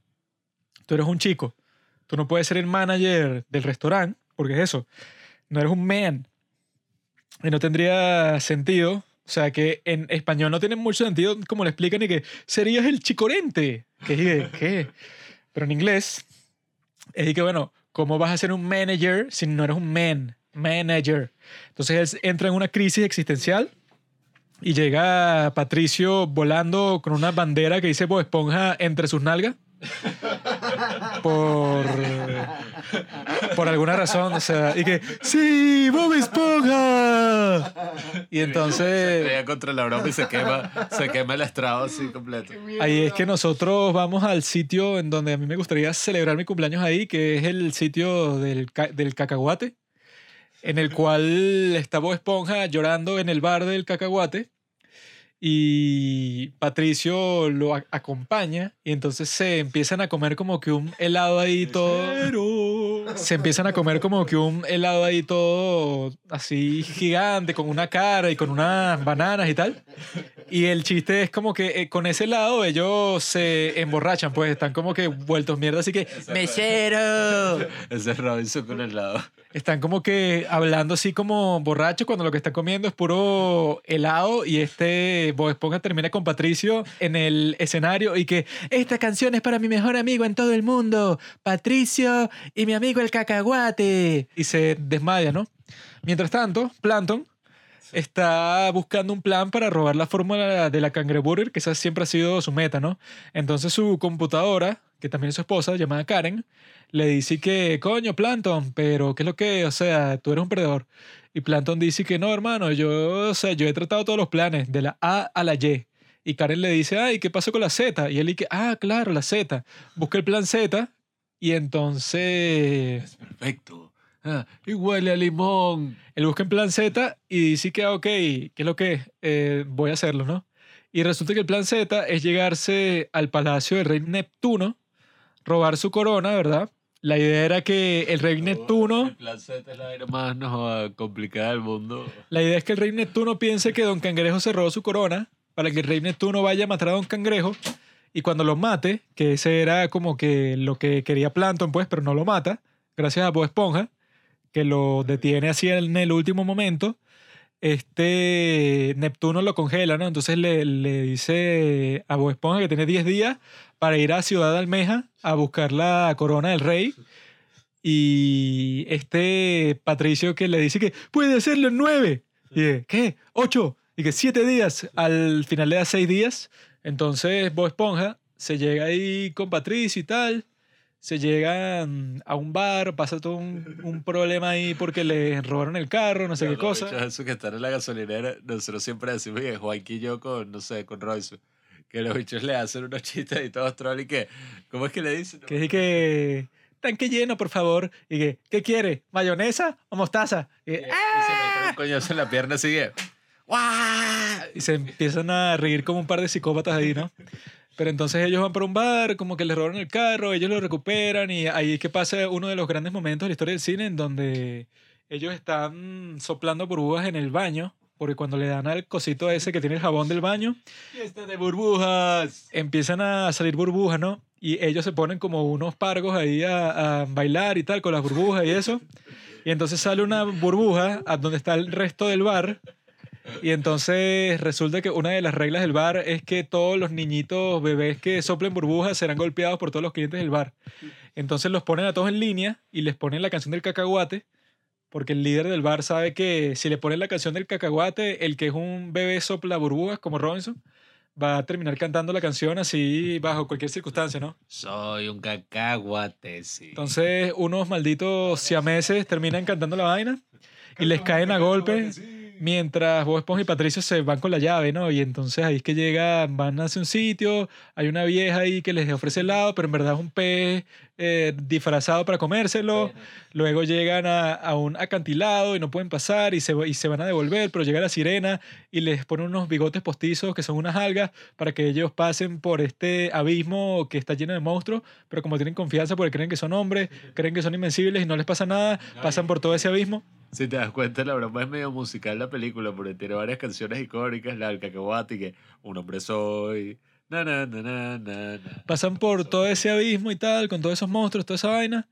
tú eres un chico. Tú no puedes ser el manager del restaurante, porque es eso. No eres un man. Y no tendría sentido. O sea, que en español no tiene mucho sentido como le explican y que serías el chicorente. Dije, ¿qué? Pero en inglés es que, bueno, ¿cómo vas a ser un manager si no eres un man? Manager. Entonces él entra en una crisis existencial y llega Patricio volando con una bandera que dice Bob Esponja entre sus nalgas. Por, por alguna razón, o sea, y que ¡Sí, Bob Esponja! Y entonces Pega contra la broma y se quema, se quema el estrado así completo. ahí es que nosotros vamos al sitio en donde a mí me gustaría celebrar mi cumpleaños ahí, que es el sitio del, ca- del cacahuate, en el cual está Bob Esponja llorando en el bar del cacahuate y Patricio lo acompaña y entonces se empiezan a comer como que un helado ahí todo se empiezan a comer como que un helado ahí todo así gigante con una cara y con unas bananas y tal. Y el chiste es como que eh, con ese helado ellos se emborrachan pues están como que vueltos mierda así que mesero (laughs) Ese es Robinson con el lado. Están como que hablando así como borrachos cuando lo que están comiendo es puro helado y este Bob Esponja termina con Patricio en el escenario y que esta canción es para mi mejor amigo en todo el mundo, Patricio y mi amigo el cacahuate. Y se desmaya, ¿no? Mientras tanto, Planton está buscando un plan para robar la fórmula de la cangreburger, que esa siempre ha sido su meta, ¿no? Entonces su computadora, que también es su esposa, llamada Karen, le dice que, coño, Planton, pero ¿qué es lo que? O sea, tú eres un perdedor. Y Planton dice que no, hermano, yo, o sea, yo he tratado todos los planes, de la A a la Y. Y Karen le dice, ay, ¿qué pasó con la Z? Y él dice, ah, claro, la Z. Busca el plan Z y entonces... Perfecto. Ah, y huele a limón. Él busca en plan Z y dice que, ah, ok, ¿qué es lo que es? Eh, voy a hacerlo, ¿no? Y resulta que el plan Z es llegarse al palacio del rey Neptuno, robar su corona, ¿verdad? La idea era que el rey Neptuno, El plan Z es la vaina más no, complicada del mundo. la idea es que el rey Neptuno piense que Don Cangrejo se robó su corona para que el rey Neptuno vaya a matar a Don Cangrejo y cuando lo mate, que ese era como que lo que quería Planton, pues, pero no lo mata, gracias a Bob Esponja, que lo detiene así en el último momento, este Neptuno lo congela, ¿no? Entonces le, le dice a Bob Esponja que tiene 10 días para ir a Ciudad Almeja a buscar la corona del rey. Y este Patricio que le dice que puede hacerlo en 9. Y que, ¿qué? ¿8? Y que 7 días. Al final le da 6 días. Entonces Bob Esponja se llega ahí con Patricio y tal. Se llegan a un bar, pasa todo un, un problema ahí porque le robaron el carro, no sé qué cosa. esos que están en la gasolinera, nosotros siempre decimos que Juanqui y yo con, no sé, con Royce, que los bichos le hacen unos chistes y todos troll y que, ¿cómo es que le dicen? Que dice que tanque lleno, por favor. Y que, ¿qué quiere? ¿Mayonesa o mostaza? Y, que, y se meten un coñazo en la pierna así que, ¡guau! y se empiezan a reír como un par de psicópatas ahí, ¿no? Pero entonces ellos van para un bar, como que les roban el carro, ellos lo recuperan y ahí es que pasa uno de los grandes momentos de la historia del cine en donde ellos están soplando burbujas en el baño, porque cuando le dan al cosito ese que tiene el jabón del baño, ¡Fiesta de burbujas! empiezan a salir burbujas, ¿no? Y ellos se ponen como unos pargos ahí a, a bailar y tal, con las burbujas y eso. Y entonces sale una burbuja a donde está el resto del bar. Y entonces resulta que una de las reglas del bar es que todos los niñitos bebés que soplen burbujas serán golpeados por todos los clientes del bar. Entonces los ponen a todos en línea y les ponen la canción del cacahuate. Porque el líder del bar sabe que si le ponen la canción del cacahuate, el que es un bebé sopla burbujas como Robinson, va a terminar cantando la canción así bajo cualquier circunstancia, ¿no? Soy un cacahuate, sí. Entonces unos malditos siameses terminan cantando la vaina y les caen a golpe mientras Bob Esponja y Patricio se van con la llave, ¿no? Y entonces ahí es que llegan, van hacia un sitio, hay una vieja ahí que les ofrece helado, pero en verdad es un pez eh, disfrazado para comérselo. Luego llegan a, a un acantilado y no pueden pasar y se, y se van a devolver, pero llega la sirena y les pone unos bigotes postizos que son unas algas para que ellos pasen por este abismo que está lleno de monstruos, pero como tienen confianza porque creen que son hombres, creen que son invencibles y no les pasa nada, pasan por todo ese abismo. Si te das cuenta, la broma es medio musical la película, porque tiene varias canciones icónicas, la del cacahuate, que un hombre soy, na na na na na na. pasan por todo ese abismo y tal, con todos esos monstruos, toda esa vaina.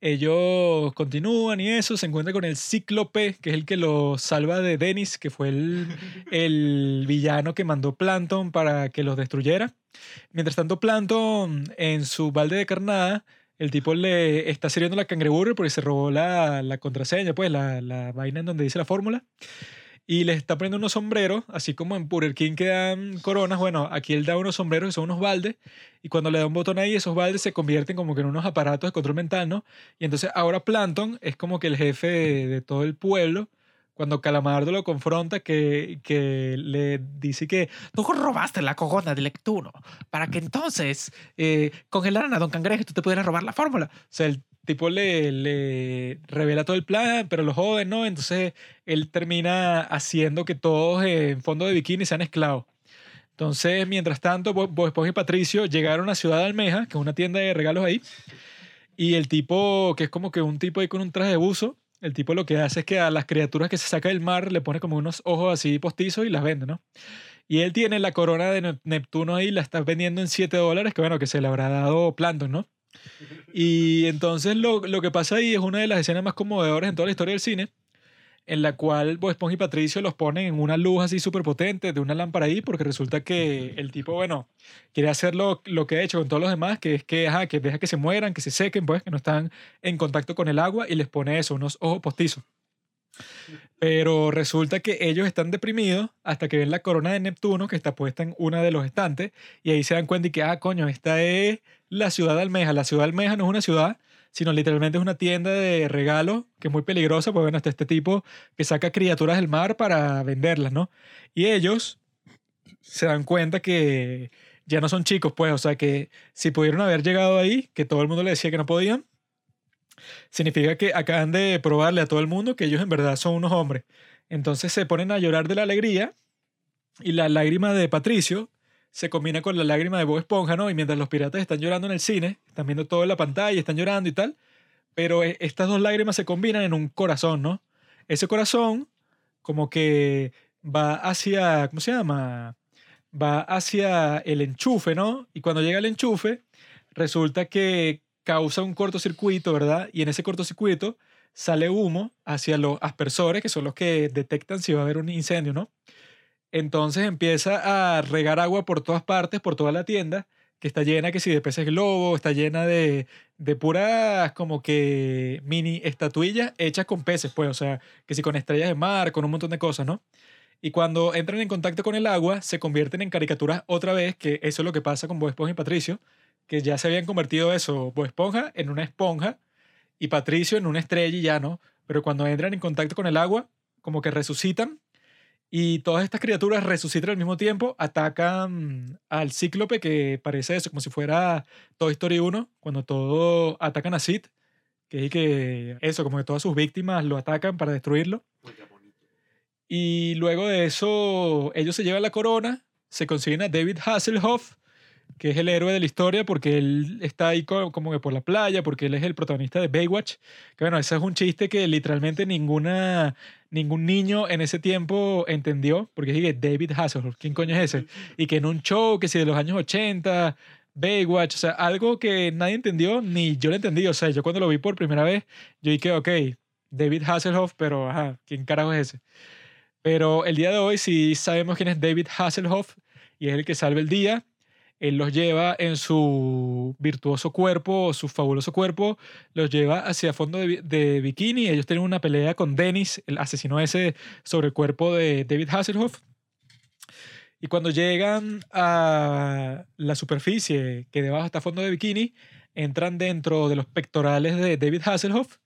Ellos continúan y eso, se encuentran con el Cíclope, que es el que los salva de Dennis, que fue el, (laughs) el villano que mandó Plankton para que los destruyera. Mientras tanto, Plankton en su balde de carnada, el tipo le está sirviendo la cangreburger porque se robó la, la contraseña, pues la, la vaina en donde dice la fórmula. Y les está poniendo unos sombreros, así como en Burger King que dan coronas. Bueno, aquí él da unos sombreros que son unos baldes. Y cuando le da un botón ahí, esos baldes se convierten como que en unos aparatos de control mental, ¿no? Y entonces ahora Plankton es como que el jefe de todo el pueblo. Cuando Calamardo lo confronta, que, que le dice que Tú robaste la cogona del Lectuno para que entonces eh, congelaran a Don Cangrejo y tú te pudieras robar la fórmula. O sea, el tipo le, le revela todo el plan, pero lo joden, ¿no? Entonces él termina haciendo que todos en fondo de bikini sean esclavos. Entonces, mientras tanto, Bob y Patricio llegaron a Ciudad de Almeja, que es una tienda de regalos ahí, y el tipo, que es como que un tipo ahí con un traje de buzo, el tipo lo que hace es que a las criaturas que se saca del mar le pone como unos ojos así postizos y las vende, ¿no? Y él tiene la corona de Nep- Neptuno ahí, la está vendiendo en 7 dólares, que bueno, que se le habrá dado Plankton, ¿no? Y entonces lo, lo que pasa ahí es una de las escenas más conmovedoras en toda la historia del cine, en la cual Bob Esponja y Patricio los ponen en una luz así súper potente de una lámpara ahí, porque resulta que el tipo, bueno, quiere hacer lo, lo que ha hecho con todos los demás, que es que, ajá, que deja que se mueran, que se sequen, pues, que no están en contacto con el agua, y les pone eso, unos ojos postizos. Pero resulta que ellos están deprimidos hasta que ven la corona de Neptuno que está puesta en una de los estantes y ahí se dan cuenta y que, ah, coño, esta es la ciudad de Almeja. La ciudad de Almeja no es una ciudad, sino literalmente es una tienda de regalos que es muy peligrosa, porque bueno, está este tipo que saca criaturas del mar para venderlas, ¿no? Y ellos se dan cuenta que ya no son chicos, pues, o sea que si pudieron haber llegado ahí, que todo el mundo le decía que no podían, significa que acaban de probarle a todo el mundo que ellos en verdad son unos hombres. Entonces se ponen a llorar de la alegría y la lágrima de Patricio se combina con la lágrima de Bob Esponja, ¿no? Y mientras los piratas están llorando en el cine, están viendo todo en la pantalla, están llorando y tal, pero eh, estas dos lágrimas se combinan en un corazón, ¿no? Ese corazón como que va hacia, ¿cómo se llama? Va hacia el enchufe, ¿no? Y cuando llega el enchufe, resulta que causa un cortocircuito, ¿verdad? Y en ese cortocircuito sale humo hacia los aspersores, que son los que detectan si va a haber un incendio, ¿no? Entonces empieza a regar agua por todas partes, por toda la tienda, que está llena, que si de peces globo, está llena de, de puras como que mini estatuillas hechas con peces, pues, o sea, que si con estrellas de mar, con un montón de cosas, ¿no? Y cuando entran en contacto con el agua, se convierten en caricaturas otra vez, que eso es lo que pasa con Bob Esponja y Patricio, que ya se habían convertido eso, Bob Esponja en una esponja y Patricio en una estrella y ya, ¿no? Pero cuando entran en contacto con el agua, como que resucitan y todas estas criaturas resucitan al mismo tiempo, atacan al cíclope que parece eso, como si fuera Toy Story 1, cuando todos atacan a Sid, que es que eso, como que todas sus víctimas lo atacan para destruirlo. Y luego de eso, ellos se llevan la corona, se consiguen a David Hasselhoff, que es el héroe de la historia porque él está ahí co- como que por la playa, porque él es el protagonista de Baywatch. Que bueno, ese es un chiste que literalmente ninguna, ningún niño en ese tiempo entendió, porque dije David Hasselhoff, ¿quién coño es ese? Y que en un show que si de los años 80, Baywatch, o sea, algo que nadie entendió, ni yo lo entendí. O sea, yo cuando lo vi por primera vez, yo dije, ok, David Hasselhoff, pero ajá, ¿quién carajo es ese? Pero el día de hoy sí sabemos quién es David Hasselhoff y es el que salva el día. Él los lleva en su virtuoso cuerpo, su fabuloso cuerpo, los lleva hacia fondo de, de bikini. Ellos tienen una pelea con Dennis, el asesino ese, sobre el cuerpo de David Hasselhoff. Y cuando llegan a la superficie que debajo está fondo de bikini, entran dentro de los pectorales de David Hasselhoff.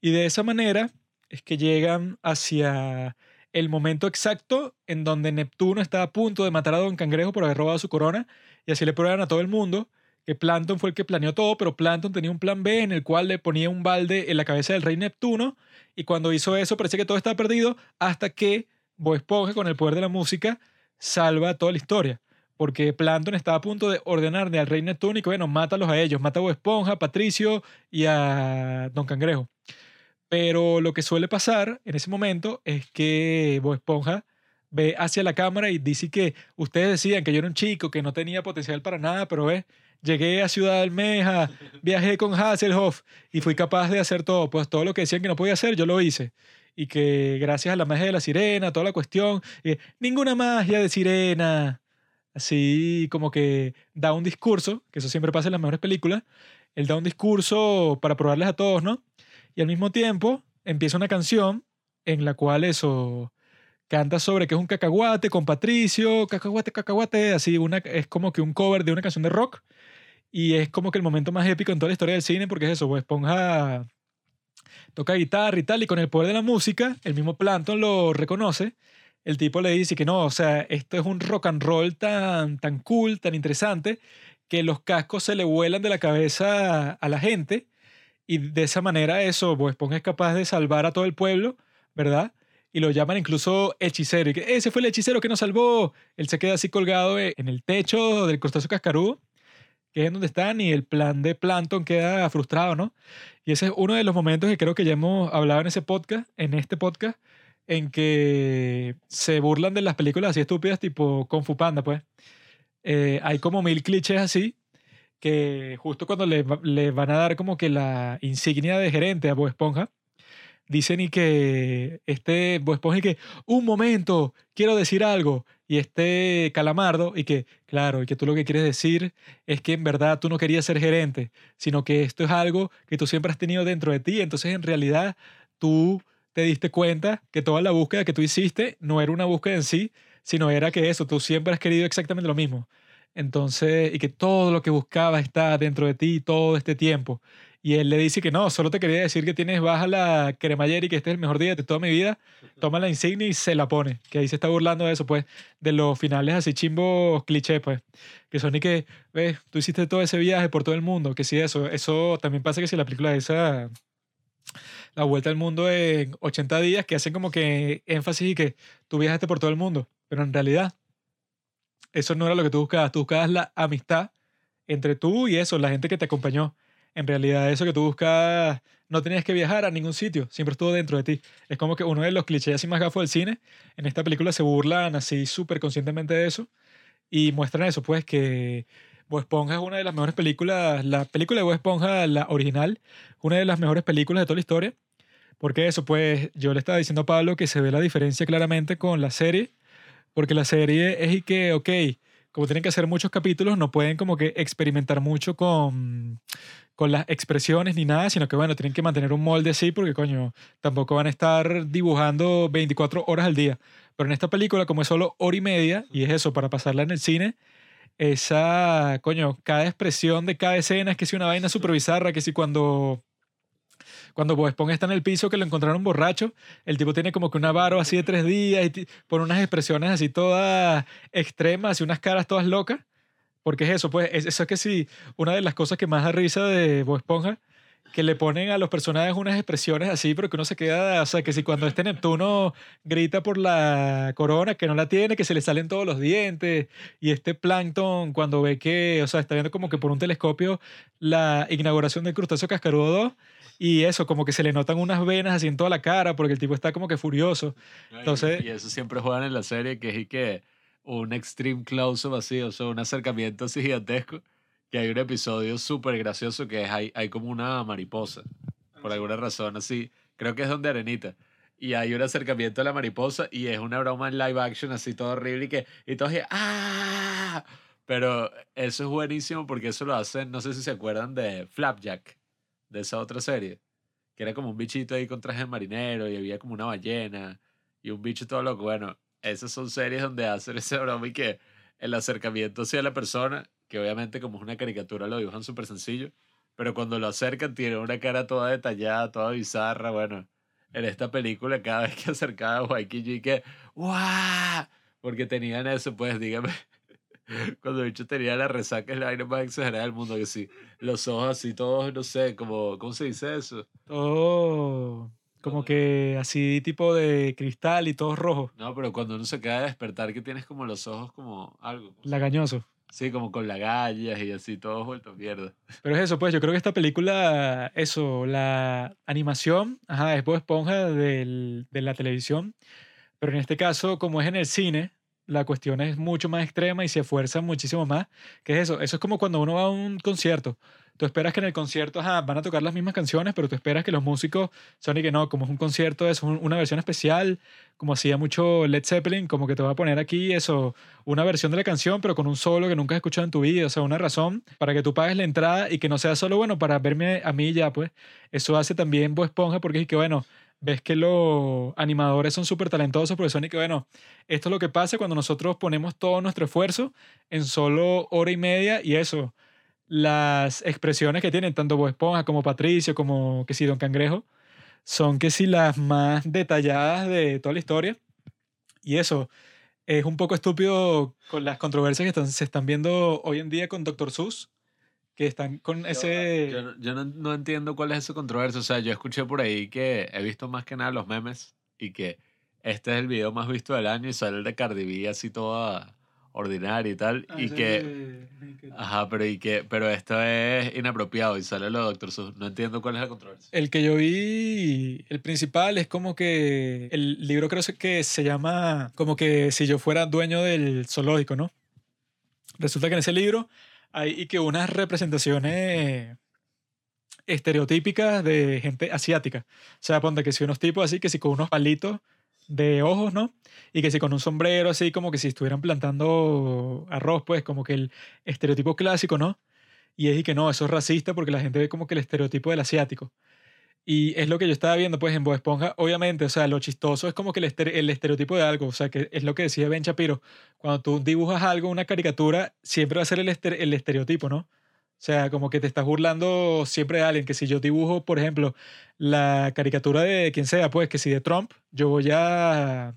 Y de esa manera es que llegan hacia el momento exacto en donde Neptuno está a punto de matar a Don Cangrejo por haber robado su corona y así le prueban a todo el mundo que Plankton fue el que planeó todo, pero Plankton tenía un plan B en el cual le ponía un balde en la cabeza del rey Neptuno y cuando hizo eso parecía que todo estaba perdido hasta que Bob Esponja con el poder de la música salva toda la historia. Porque Plankton estaba a punto de ordenarle al rey Neptuno y que bueno, mátalos a ellos, mata a Bob Esponja, a Patricio y a Don Cangrejo. Pero lo que suele pasar en ese momento es que Bob Esponja ve hacia la cámara y dice que ustedes decían que yo era un chico que no tenía potencial para nada, pero ve, llegué a Ciudad Almeja, (laughs) viajé con Hasselhoff y fui capaz de hacer todo. Pues todo lo que decían que no podía hacer, yo lo hice. Y que gracias a la magia de la sirena, toda la cuestión, y ninguna magia de sirena. Así como que da un discurso, que eso siempre pasa en las mejores películas. Él da un discurso para probarles a todos, ¿no? Y al mismo tiempo empieza una canción en la cual eso canta sobre que es un cacahuate con Patricio, cacahuate, cacahuate, así una, es como que un cover de una canción de rock y es como que el momento más épico en toda la historia del cine porque es eso, Bob Esponja toca guitarra y tal y con el poder de la música, el mismo Plankton lo reconoce, el tipo le dice que no, o sea, esto es un rock and roll tan, tan cool, tan interesante, que los cascos se le vuelan de la cabeza a la gente y de esa manera eso, Bob Esponja es capaz de salvar a todo el pueblo, ¿verdad? Y lo llaman incluso hechicero. Y que ese fue el hechicero que nos salvó. Él se queda así colgado e- en el techo del crustáceo cascarudo, que es en donde están, y el plan de Plankton queda frustrado, ¿no? Y ese es uno de los momentos que creo que ya hemos hablado en ese podcast, en este podcast, en que se burlan de las películas así estúpidas tipo Kung Fu Panda, pues. Eh, hay como mil clichés así que justo cuando le, va- le van a dar como que la insignia de gerente a Bob Esponja, dicen y que este Bob Esponja y que, un momento, quiero decir algo. Y este Calamardo y que, claro, y que tú lo que quieres decir es que en verdad tú no querías ser gerente, sino que esto es algo que tú siempre has tenido dentro de ti. Entonces en realidad tú te diste cuenta que toda la búsqueda que tú hiciste no era una búsqueda en sí, sino era que eso, tú siempre has querido exactamente lo mismo. Entonces, y que todo lo que buscaba está dentro de ti todo este tiempo. Y él le dice que no, solo te quería decir que tienes baja la cremallera y que este es el mejor día de toda mi vida. Toma la insignia y se la pone. Que ahí se está burlando de eso, pues, de los finales así chimbos cliché, pues. Que son y que, ves, tú hiciste todo ese viaje por todo el mundo. Que sí, eso, eso también pasa que si la película esa la vuelta al mundo en 80 días, que hacen como que énfasis y que tú viajaste por todo el mundo. Pero en realidad, eso no era lo que tú buscabas. Tú buscabas la amistad entre tú y eso, la gente que te acompañó. En realidad, eso que tú buscabas, no tenías que viajar a ningún sitio, siempre estuvo dentro de ti. Es como que uno de los clichés así más gafos del cine, en esta película se burlan así súper conscientemente de eso y muestran eso, pues que Bob Esponja es una de las mejores películas, la película de Bob Esponja, la original, una de las mejores películas de toda la historia. Porque eso, pues yo le estaba diciendo a Pablo que se ve la diferencia claramente con la serie, porque la serie es y que, ok, como tienen que hacer muchos capítulos, no pueden como que experimentar mucho con, con las expresiones ni nada, sino que bueno, tienen que mantener un molde así porque coño, tampoco van a estar dibujando 24 horas al día. Pero en esta película, como es solo hora y media, y es eso, para pasarla en el cine, esa, coño, cada expresión de cada escena es que si una vaina súper bizarra, que si cuando cuando Bob Esponja está en el piso que lo encontraron borracho, el tipo tiene como que una varo así de tres días y pone unas expresiones así todas extremas y unas caras todas locas. Porque es eso, pues, es- eso es que sí, una de las cosas que más da risa de Bob Esponja, que le ponen a los personajes unas expresiones así, pero que uno se queda, o sea, que si cuando este Neptuno grita por la corona, que no la tiene, que se le salen todos los dientes, y este Plankton cuando ve que, o sea, está viendo como que por un telescopio la inauguración del crustáceo cascarudo 2, y eso, como que se le notan unas venas así en toda la cara, porque el tipo está como que furioso. Entonces- y eso siempre juegan en la serie, que es y que un extreme close-up así, o sea, un acercamiento así gigantesco, que hay un episodio súper gracioso que es, hay, hay como una mariposa, por alguna razón así, creo que es donde Arenita, y hay un acercamiento a la mariposa y es una broma en live action así todo horrible y que, y todos y, ¡ah! Pero eso es buenísimo porque eso lo hacen, no sé si se acuerdan de Flapjack, de esa otra serie, que era como un bichito ahí con traje de marinero y había como una ballena y un bicho todo loco. Bueno, esas son series donde hacen ese broma y que el acercamiento hacia la persona, que obviamente como es una caricatura lo dibujan súper sencillo, pero cuando lo acercan tiene una cara toda detallada, toda bizarra. Bueno, en esta película cada vez que acercaba a Waikiki que ¡guau! Porque tenían eso, pues dígame. Cuando el bicho tenía la resaca es la vaina más exagerada del mundo, que sí. Los ojos así todos, no sé, como, ¿cómo se dice eso? Todo como que así tipo de cristal y todos rojos, No, pero cuando uno se acaba de despertar que tienes como los ojos como algo. ¿cómo se- lagañoso. Sí, como con lagallas y así, todos vueltos mierda. Pero es eso, pues yo creo que esta película, eso, la animación, ajá, es Bob Esponja del- de la televisión, pero en este caso, como es en el cine, la cuestión es mucho más extrema y se esfuerza muchísimo más. ¿Qué es eso? Eso es como cuando uno va a un concierto. Tú esperas que en el concierto ajá, van a tocar las mismas canciones, pero tú esperas que los músicos son y que no, como es un concierto, es un- una versión especial, como hacía mucho Led Zeppelin, como que te va a poner aquí eso, una versión de la canción, pero con un solo que nunca has escuchado en tu vida, o sea, una razón para que tú pagues la entrada y que no sea solo, bueno, para verme a mí ya, pues. Eso hace también Bob Esponja, porque es que, bueno, ves que los animadores son súper talentosos, porque son y que, bueno, esto es lo que pasa cuando nosotros ponemos todo nuestro esfuerzo en solo hora y media y eso, las expresiones que tienen tanto Bob Esponja como Patricio, como que sí, Don Cangrejo, son que sí las más detalladas de toda la historia. Y eso, es un poco estúpido con las controversias que están- se están viendo hoy en día con Dr. Seuss, que están con ese... Yo, no- yo no, no entiendo cuál es esa controversia. O sea, yo escuché por ahí que he visto más que nada los memes y que este es el video más visto del año y sale el de Cardi B así toda ordinaria y tal. Ah, y ese que... Naked. Ajá, pero y que, pero esto es inapropiado y sale lo de Doctor Seuss. No entiendo cuál es la controversia. El que yo vi, el principal es como que el libro creo que se llama como que si yo fuera dueño del zoológico, ¿no? Resulta que en ese libro y que unas representaciones estereotípicas de gente asiática. O sea, ponte que si unos tipos así, que si con unos palitos de ojos, ¿no? Y que si con un sombrero así, como que si estuvieran plantando arroz, pues como que el estereotipo clásico, ¿no? Y es y que no, eso es racista porque la gente ve como que el estereotipo del asiático. Y es lo que yo estaba viendo, pues, en Bob Esponja. Obviamente, o sea, lo chistoso es como que el, estere- el estereotipo de algo. O sea, que es lo que decía Ben Shapiro. Cuando tú dibujas algo, una caricatura, siempre va a ser el, estere- el estereotipo, ¿no? O sea, como que te estás burlando siempre de alguien. Que si yo dibujo, por ejemplo, la caricatura de quien sea, pues, que si de Trump, yo voy a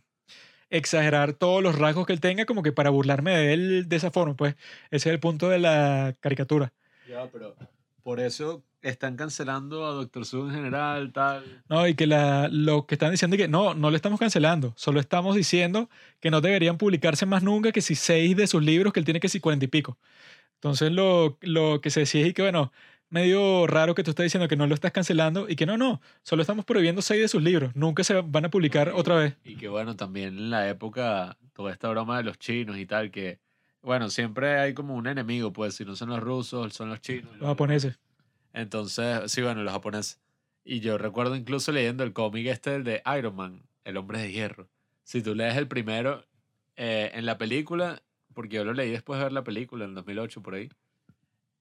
exagerar todos los rasgos que él tenga como que para burlarme de él de esa forma, pues. Ese es el punto de la caricatura. Ya, pero por eso están cancelando a Doctor Seuss en general, tal. No, y que la, lo que están diciendo es que no, no lo estamos cancelando. Solo estamos diciendo que no deberían publicarse más nunca que si seis de sus libros, que él tiene que si cuarenta y pico. Entonces lo, lo que se decía es que, bueno, medio raro que tú estás diciendo que no lo estás cancelando y que no, no, solo estamos prohibiendo seis de sus libros. Nunca se van a publicar otra vez. Y que bueno, también en la época, toda esta broma de los chinos y tal, que, bueno, siempre hay como un enemigo, pues, si no son los rusos, son los chinos. Los japoneses. Entonces, sí, bueno, los japoneses. Y yo recuerdo incluso leyendo el cómic este el de Iron Man, El Hombre de Hierro. Si tú lees el primero, eh, en la película, porque yo lo leí después de ver la película, en el 2008, por ahí.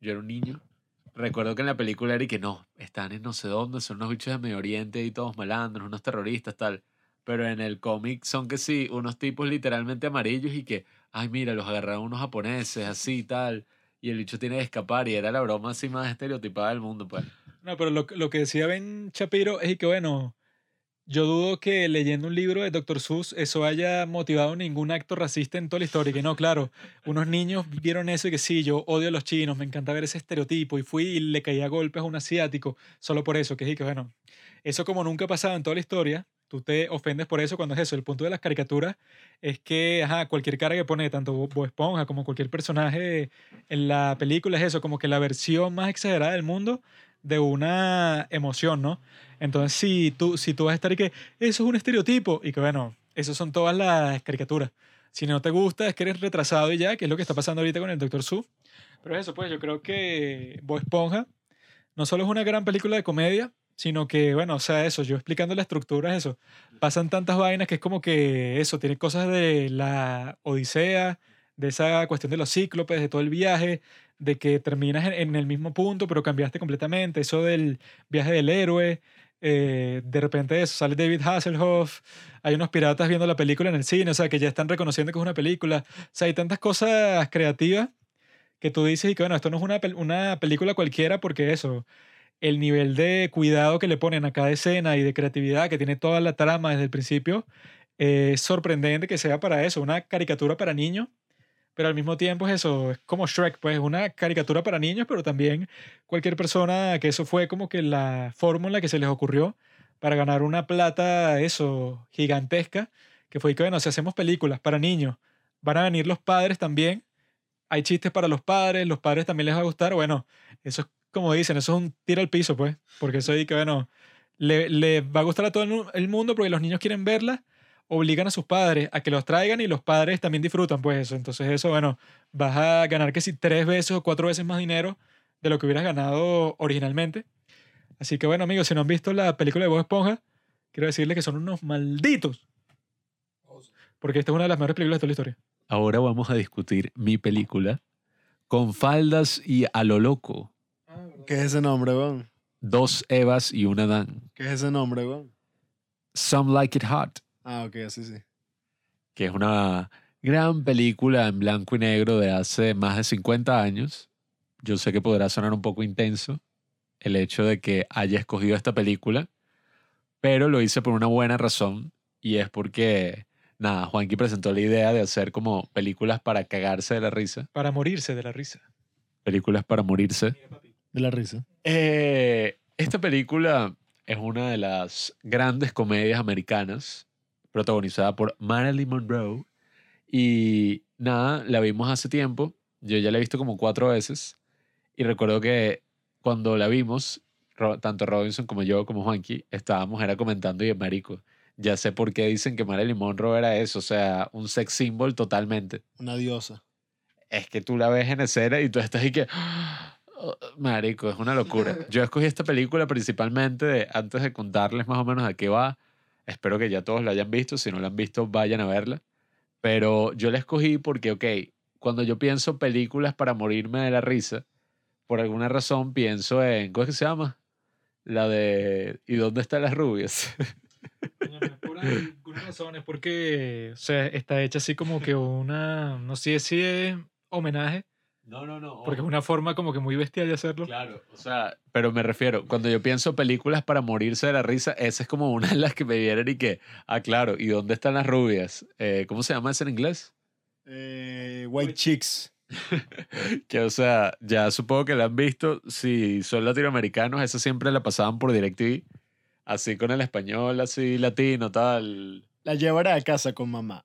Yo era un niño. Recuerdo que en la película era y que no, están en no sé dónde, son unos bichos de Medio Oriente y todos malandros, unos terroristas, tal. Pero en el cómic son que sí, unos tipos literalmente amarillos y que, ay, mira, los agarraron unos japoneses, así tal. Y el bicho tiene que escapar y era la broma así más estereotipada del mundo, pues. No, pero lo, lo que decía Ben Shapiro es que, bueno, yo dudo que leyendo un libro de Dr. Seuss eso haya motivado ningún acto racista en toda la historia. Que no, claro, unos niños vieron eso y que sí, yo odio a los chinos, me encanta ver ese estereotipo y fui y le caía a golpes a un asiático solo por eso. Que sí, que bueno, eso como nunca ha pasado en toda la historia, tú te ofendes por eso cuando es eso. El punto de las caricaturas es que, ajá, cualquier cara que pone tanto Bob Esponja como cualquier personaje en la película es eso, como que la versión más exagerada del mundo de una emoción, ¿no? Entonces, si tú, si tú vas a estar y que eso es un estereotipo y que, bueno, eso son todas las caricaturas. Si no te gusta, es que eres retrasado y ya, que es lo que está pasando ahorita con el Dr. Sue. Pero eso, pues, yo creo que Bob Esponja no solo es una gran película de comedia, sino que, bueno, o sea, eso, yo explicando la estructura, eso, pasan tantas vainas que es como que eso, tiene cosas de la Odisea, de esa cuestión de los cíclopes, de todo el viaje, de que terminas en, el mismo punto, pero cambiaste completamente, eso del viaje del héroe, eh, de repente eso, sale David Hasselhoff, hay unos piratas viendo la película en el cine, o sea, que ya están reconociendo que es una película, o sea, hay tantas cosas creativas que tú dices y que, bueno, esto no es una, una película cualquiera porque eso, el nivel de cuidado que le ponen a cada escena y de creatividad que tiene toda la trama desde el principio, eh, es sorprendente que sea para eso, una caricatura para niños, pero al mismo tiempo es eso, es como Shrek, pues una caricatura para niños, pero también cualquier persona que eso fue como que la fórmula que se les ocurrió para ganar una plata, eso, gigantesca, que fue que, bueno, si hacemos películas para niños, van a venir los padres también, hay chistes para los padres, los padres también les va a gustar, bueno, eso es como dicen, eso es un tiro al piso, pues, porque eso ahí que, bueno, le, le va a gustar a todo el mundo porque los niños quieren verla, obligan a sus padres a que los traigan y los padres también disfrutan, pues eso. Entonces eso, bueno, vas a ganar que si tres veces o cuatro veces más dinero de lo que hubieras ganado originalmente. Así que bueno, amigos, si no han visto la película de Bob Esponja, quiero decirles que son unos malditos. Porque esta es una de las mejores películas de toda la historia. Ahora vamos a discutir mi película con faldas y a lo loco. ¿Qué es ese nombre, weón? Dos Evas y una Dan. ¿Qué es ese nombre, weón? Some Like It Hot, Ah, ok, así sí. que es una gran película en blanco y negro de hace más de 50 años. Yo sé que podrá sonar un poco intenso el hecho de que haya escogido esta película, pero lo hice por una buena razón y es porque, nada, Juanqui presentó la idea de hacer como películas para cagarse de la risa, Para morirse de la risa. películas para morirse. De la risa. Eh, esta película es una de las grandes comedias americanas, protagonizada por Marilyn Monroe. Y nada, la vimos hace tiempo. Yo ya la he visto como cuatro veces. Y recuerdo que cuando la vimos, tanto Robinson como yo, como Juanqui, estábamos era comentando y marico. Ya sé por qué dicen que Marilyn Monroe era eso, o sea, un sex symbol totalmente Una diosa. es que tú la ves en escena y tú estás y que... "Oh, Marico, es una locura. (laughs) Yo escogí esta película principalmente de- antes de contarles más o menos a qué va. Espero que ya todos la hayan visto. Si no la han visto, vayan a verla. Pero yo la escogí porque, ok, cuando yo pienso películas para morirme de la risa, por alguna razón pienso en... ¿Cómo es que se llama? La de... ¿Y dónde están las rubias? Coño, no es por alguna razón, es porque, o sea, está hecha así como que una, no sé si es homenaje, No, no, no. porque es una forma como que muy bestial de hacerlo. Claro, o sea, pero me refiero, cuando yo pienso películas para morirse de la risa, esa es como una de las que me vienen y que, ah, claro, ¿y dónde están las rubias? Eh, ¿Cómo se llama eso en inglés? Eh, White Chicks. (laughs) Que, o sea, ya supongo que la han visto. Si son latinoamericanos, esa siempre la pasaban por DirecTV. Así con el español, así latino, tal. La llevaré a casa con mamá.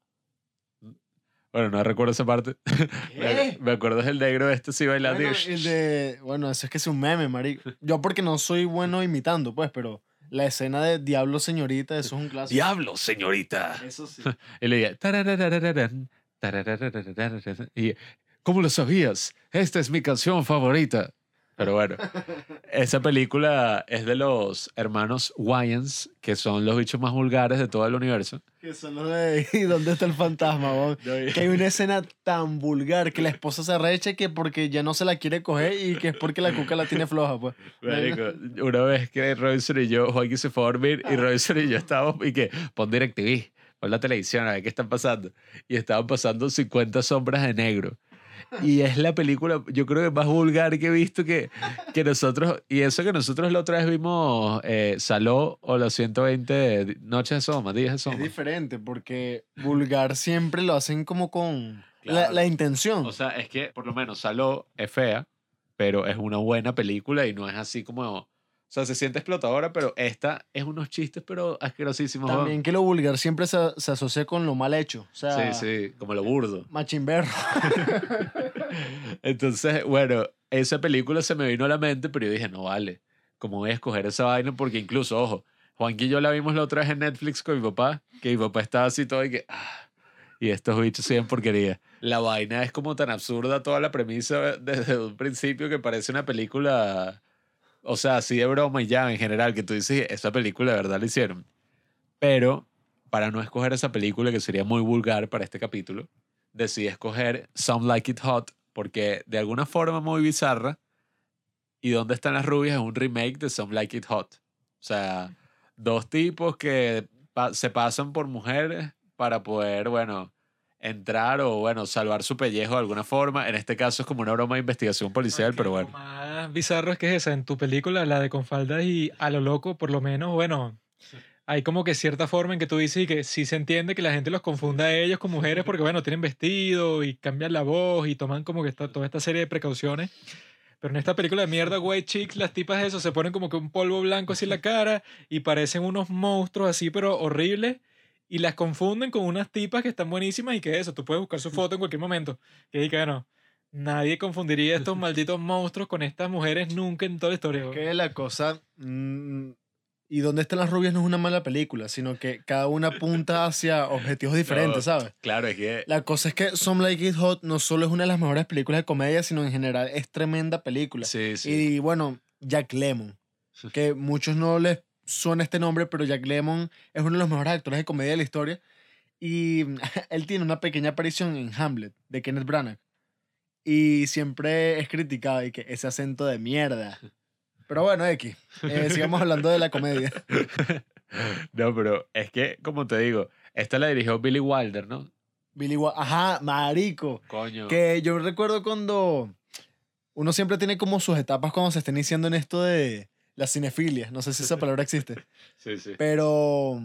Bueno, no recuerdo esa parte. (laughs) Me, me acuerdo del negro este sí bailando. y- Bueno, el de, bueno, eso es que es un meme, marico. Yo porque no soy bueno imitando, pues, pero la escena de Diablo Señorita, eso es un clásico. Diablo, señorita. Eso sí. (laughs) Y le diga, "Tarararararán, tararararararán". y ¿cómo lo sabías? Esta es mi canción favorita. Pero bueno, esa película es de los hermanos Wayans, que son los bichos más vulgares de todo el universo. Que son los de (laughs) ¿y dónde está el fantasma? weón? Que hay una escena tan vulgar que la esposa se arrecha que porque ya no se la quiere coger y que es porque la cuca la tiene floja, pues. Marico, una vez que Robinson y yo, Joaquín se fue a dormir y Robinson y yo estábamos y que pon DirecTV, pon la televisión a ver qué están pasando. Y estaban pasando 50 sombras de negro. Y es la película, yo creo que más vulgar que he visto que, que nosotros, y eso que nosotros la otra vez vimos eh, Saló o los 120 noches de Soma, días de Es Soma. diferente porque vulgar siempre lo hacen como con la, la intención. O sea, es que por lo menos Saló es fea, pero es una buena película y no es así como... O sea, se siente explotadora, pero esta es unos chistes, pero asquerosísimos. También que lo vulgar siempre se, se asocia con lo mal hecho. O sea, Sí, sí, como lo burdo. machimberro. (laughs) Entonces, bueno, esa película se me vino a la mente, pero yo dije, no vale, ¿cómo voy a escoger esa vaina? Porque incluso, ojo, Juanqui y yo la vimos la otra vez en Netflix con mi papá, que mi papá estaba así todo y que... ah, y estos bichos siguen porquería. La vaina es como tan absurda toda la premisa desde un principio que parece una película, o sea, así de broma y ya en general, que tú dices, esa película de verdad la hicieron. Pero para no escoger esa película, que sería muy vulgar para este capítulo, decidí escoger Some Like It Hot, porque de alguna forma muy bizarra, y ¿Dónde están las rubias? es un remake de Some Like It Hot. O sea, dos tipos que se pasan por mujeres para poder, bueno, entrar o, bueno, salvar su pellejo de alguna forma. En este caso es como una broma de investigación policial, pero bueno. Lo más bizarro es que es esa. En tu película, la de con faldas y a lo loco, por lo menos, bueno, hay como que cierta forma en que tú dices y que sí se entiende que la gente los confunda a ellos con mujeres porque, bueno, tienen vestido y cambian la voz y toman como que esta- toda esta serie de precauciones. Pero en esta película de mierda, White Chicks, las tipas eso se ponen como que un polvo blanco así en la cara y parecen unos monstruos así, pero horribles. Y las confunden con unas tipas que están buenísimas y que eso, tú puedes buscar su foto en cualquier momento. Que diga, bueno, nadie confundiría a estos (laughs) malditos monstruos con estas mujeres nunca en toda la historia. weón. que la cosa. mm, y dónde están las rubias no es una mala película, sino que cada una apunta hacia objetivos (laughs) diferentes, No. ¿sabes? Claro, es que... La cosa es que Some Like It Hot no solo es una de las mejores películas de comedia, sino en general es tremenda película. Sí, sí. Y bueno, Jack Lemmon, que muchos no les suena este nombre, pero Jack Lemmon es uno de los mejores actores de comedia de la historia. Y (laughs) él tiene una pequeña aparición en Hamlet de Kenneth Branagh. Y siempre es criticado y que ese acento de mierda. Pero bueno, X. eh, (laughs) sigamos hablando de la comedia. (laughs) no, pero es que, como te digo, esta la dirigió Billy Wilder, ¿no? Billy Wa- Ajá, marico. Coño. Que yo recuerdo cuando uno siempre tiene como sus etapas cuando se está iniciando en esto de la cinefilia. No sé si esa palabra existe. (laughs) Sí, sí. Pero,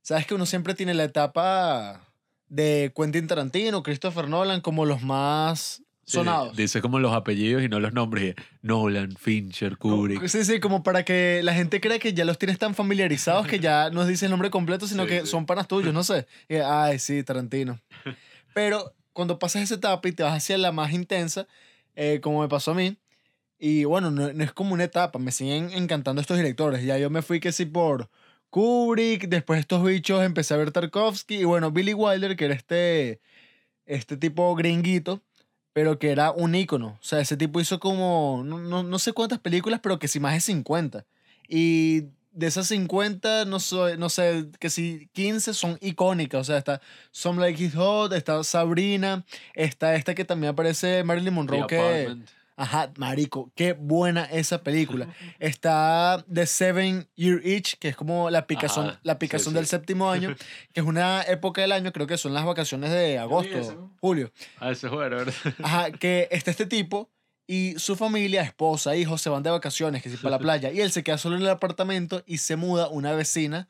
¿sabes que uno siempre tiene la etapa de Quentin Tarantino, Christopher Nolan, como los más Sí, sonados? Dice como los apellidos y no los nombres. Nolan, Fincher, Kubrick. Sí, sí, como para que la gente crea que ya los tienes tan familiarizados que ya no dice el nombre completo, sino Sí, que sí. son panas tuyos, no sé. Y, Ay, sí, Tarantino. (laughs) Pero cuando pasas esa etapa y te vas hacia la más intensa, eh, como me pasó a mí, y bueno, no, no es como una etapa, me siguen encantando estos directores. Ya yo me fui que sí por Kubrick, después estos bichos empecé a ver Tarkovsky, y bueno, Billy Wilder, que era este, este tipo gringuito, pero que era un ícono. O sea, ese tipo hizo como, no, no, no sé cuántas películas, pero que sí más de 50. Y de esas 50, no, soy, no sé, que si 15 son icónicas. O sea, está Some Like It Hot, está Sabrina, está esta que también aparece Marilyn The Monroe, que... Apartment. Ajá, marico, qué buena esa película. Está The Seven Year Itch, que es como la picazón, Ajá, la picazón sí. del séptimo año, que es una época del año, creo que son las vacaciones de agosto, ese, ¿no? julio. Ah, ese juego, ¿verdad? (laughs) Ajá, que está este tipo y su familia, esposa, hijos, se van de vacaciones, que si para la (laughs) playa, y él se queda solo en el apartamento y se muda una vecina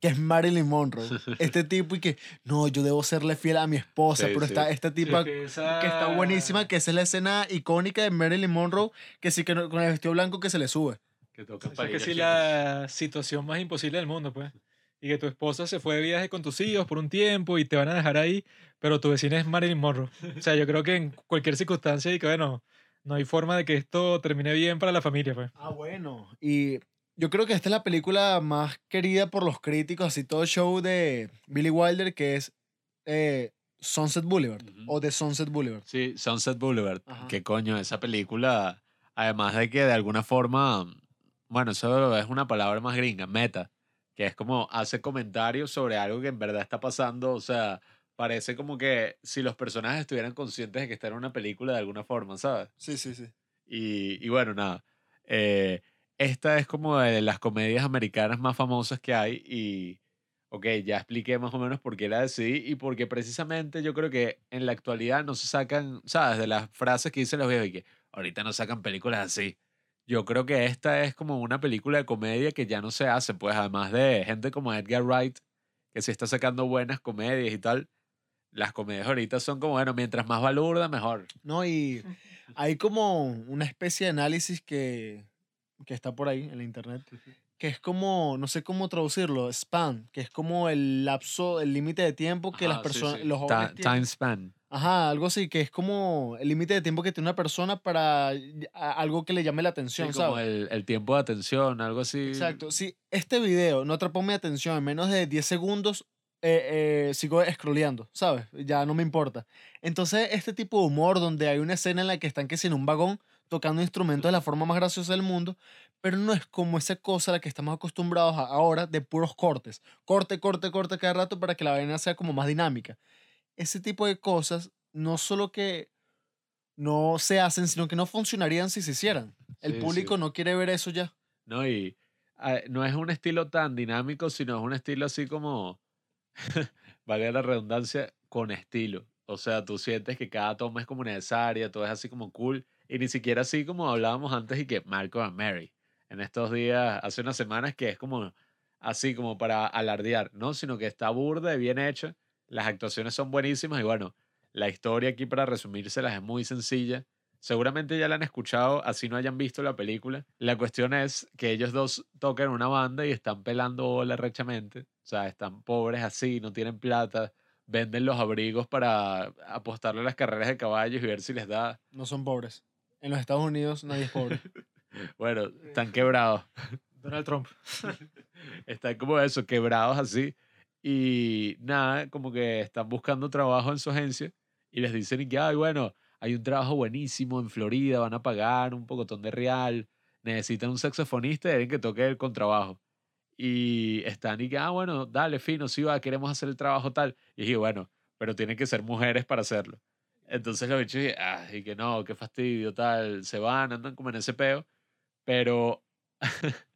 que es Marilyn Monroe. Este tipo y que, no, yo debo serle fiel a mi esposa, Sí, pero sí. está esta tipa que está buenísima, que esa es la escena icónica de Marilyn Monroe, que sí que no- con el vestido blanco que se le sube. Que toca Es para que sí, la situación más imposible del mundo, pues. Y que tu esposa se fue de viaje con tus hijos por un tiempo y te van a dejar ahí, pero tu vecina es Marilyn Monroe. O sea, yo creo que en cualquier circunstancia y que, bueno, no hay forma de que esto termine bien para la familia, pues. Ah, bueno. Y yo creo que esta es la película más querida por los críticos, así todo show de Billy Wilder, que es eh, Sunset Boulevard Ujú. o The Sunset Boulevard. Sí, Sunset Boulevard. Ajá. ¿Qué coño? Esa película, además de que de alguna forma, bueno, eso es una palabra más gringa, meta, que es como hace comentarios sobre algo que en verdad está pasando, o sea, parece como que si los personajes estuvieran conscientes de que está en una película de alguna forma, ¿sabes? Sí, sí, sí. Y, y bueno, nada. eh, esta es como de las comedias americanas más famosas que hay y, ok, ya expliqué más o menos por qué la decidí y porque precisamente yo creo que en la actualidad no se sacan, ¿sabes? De las frases que dicen los viejos y que ahorita no sacan películas así. Yo creo que esta es como una película de comedia que ya no se hace, pues además de gente como Edgar Wright, que sí está sacando buenas comedias y tal. Las comedias ahorita son como, bueno, mientras más balurda, mejor. No, y (laughs) hay como una especie de análisis que, que está por ahí en la internet, que es como, no sé cómo traducirlo, span, que es como el lapso, el límite de tiempo que las Ajá, sí, personas, sí. los jóvenes tienen. Time span. Ajá, algo así, que es como el límite de tiempo que tiene una persona para algo que le llame la Sí, atención, como ¿sabes? el, el tiempo de atención, algo así. Exacto. Si este video no atrapó mi atención en menos de 10 segundos, eh, eh, sigo scrolleando, ¿sabes? Ya no me importa. Entonces, este tipo de humor donde hay una escena en la que están que sin un vagón tocando instrumentos de la forma más graciosa del mundo, pero no es como esa cosa a la que estamos acostumbrados a- ahora de puros cortes. Corte, corte, corte cada rato para que la vaina sea como más dinámica. Ese tipo de cosas no solo que no se hacen, sino que no funcionarían si se hicieran. El Sí, público sí. no quiere ver eso ya. ¿no? Y ah, no es un estilo tan dinámico, sino es un estilo así como, (laughs) vale la redundancia, con estilo. O sea, tú sientes que cada toma es como necesaria, todo es así como cool. Y ni siquiera así como hablábamos antes y que Marco and Mary. En estos días, hace unas semanas, que es como así como para alardear, ¿no? Sino que está burda y bien hecha. Las actuaciones son buenísimas y bueno, la historia aquí para resumírselas es muy sencilla. Seguramente ya la han escuchado, así no hayan visto la película. La cuestión es que ellos dos tocan una banda y están pelando bola rechamente. O sea, están pobres así, no tienen plata. Venden los abrigos para apostarle a las carreras de caballos y ver si les da. No son pobres. En los Estados Unidos nadie es pobre. (laughs) Bueno, están quebrados. Donald Trump. (laughs) Están como eso, quebrados así. Y nada, como que están buscando trabajo en su agencia y les dicen que, ay, bueno, hay un trabajo buenísimo en Florida, van a pagar un pocotón de real, necesitan un saxofonista y alguien que toque el contrabajo. Y están y que, ah, bueno, dale, fino, sí va, queremos hacer el trabajo tal. Y dije, bueno, pero tienen que ser mujeres para hacerlo. Entonces los bichos, ah, y que no, qué fastidio, tal, se van, andan como en ese peo. Pero (laughs)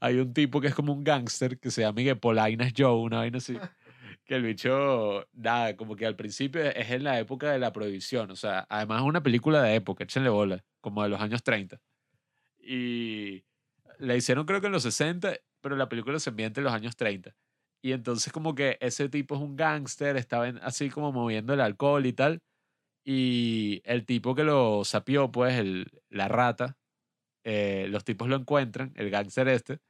hay un tipo que es como un gángster que se llama Miguel Polainas Joe, una vaina así. (laughs) Que el bicho, nada, como que al principio es en la época de la prohibición. O sea, además es una película de época, échenle bola, como de los años 30. Y la hicieron creo que en los 60, pero la película se ambienta en los años 30. Y entonces como que ese tipo es un gángster, estaba así como moviendo el alcohol y tal. Y el tipo que lo sapió, pues, el, la rata, eh, los tipos lo encuentran, el gángster este,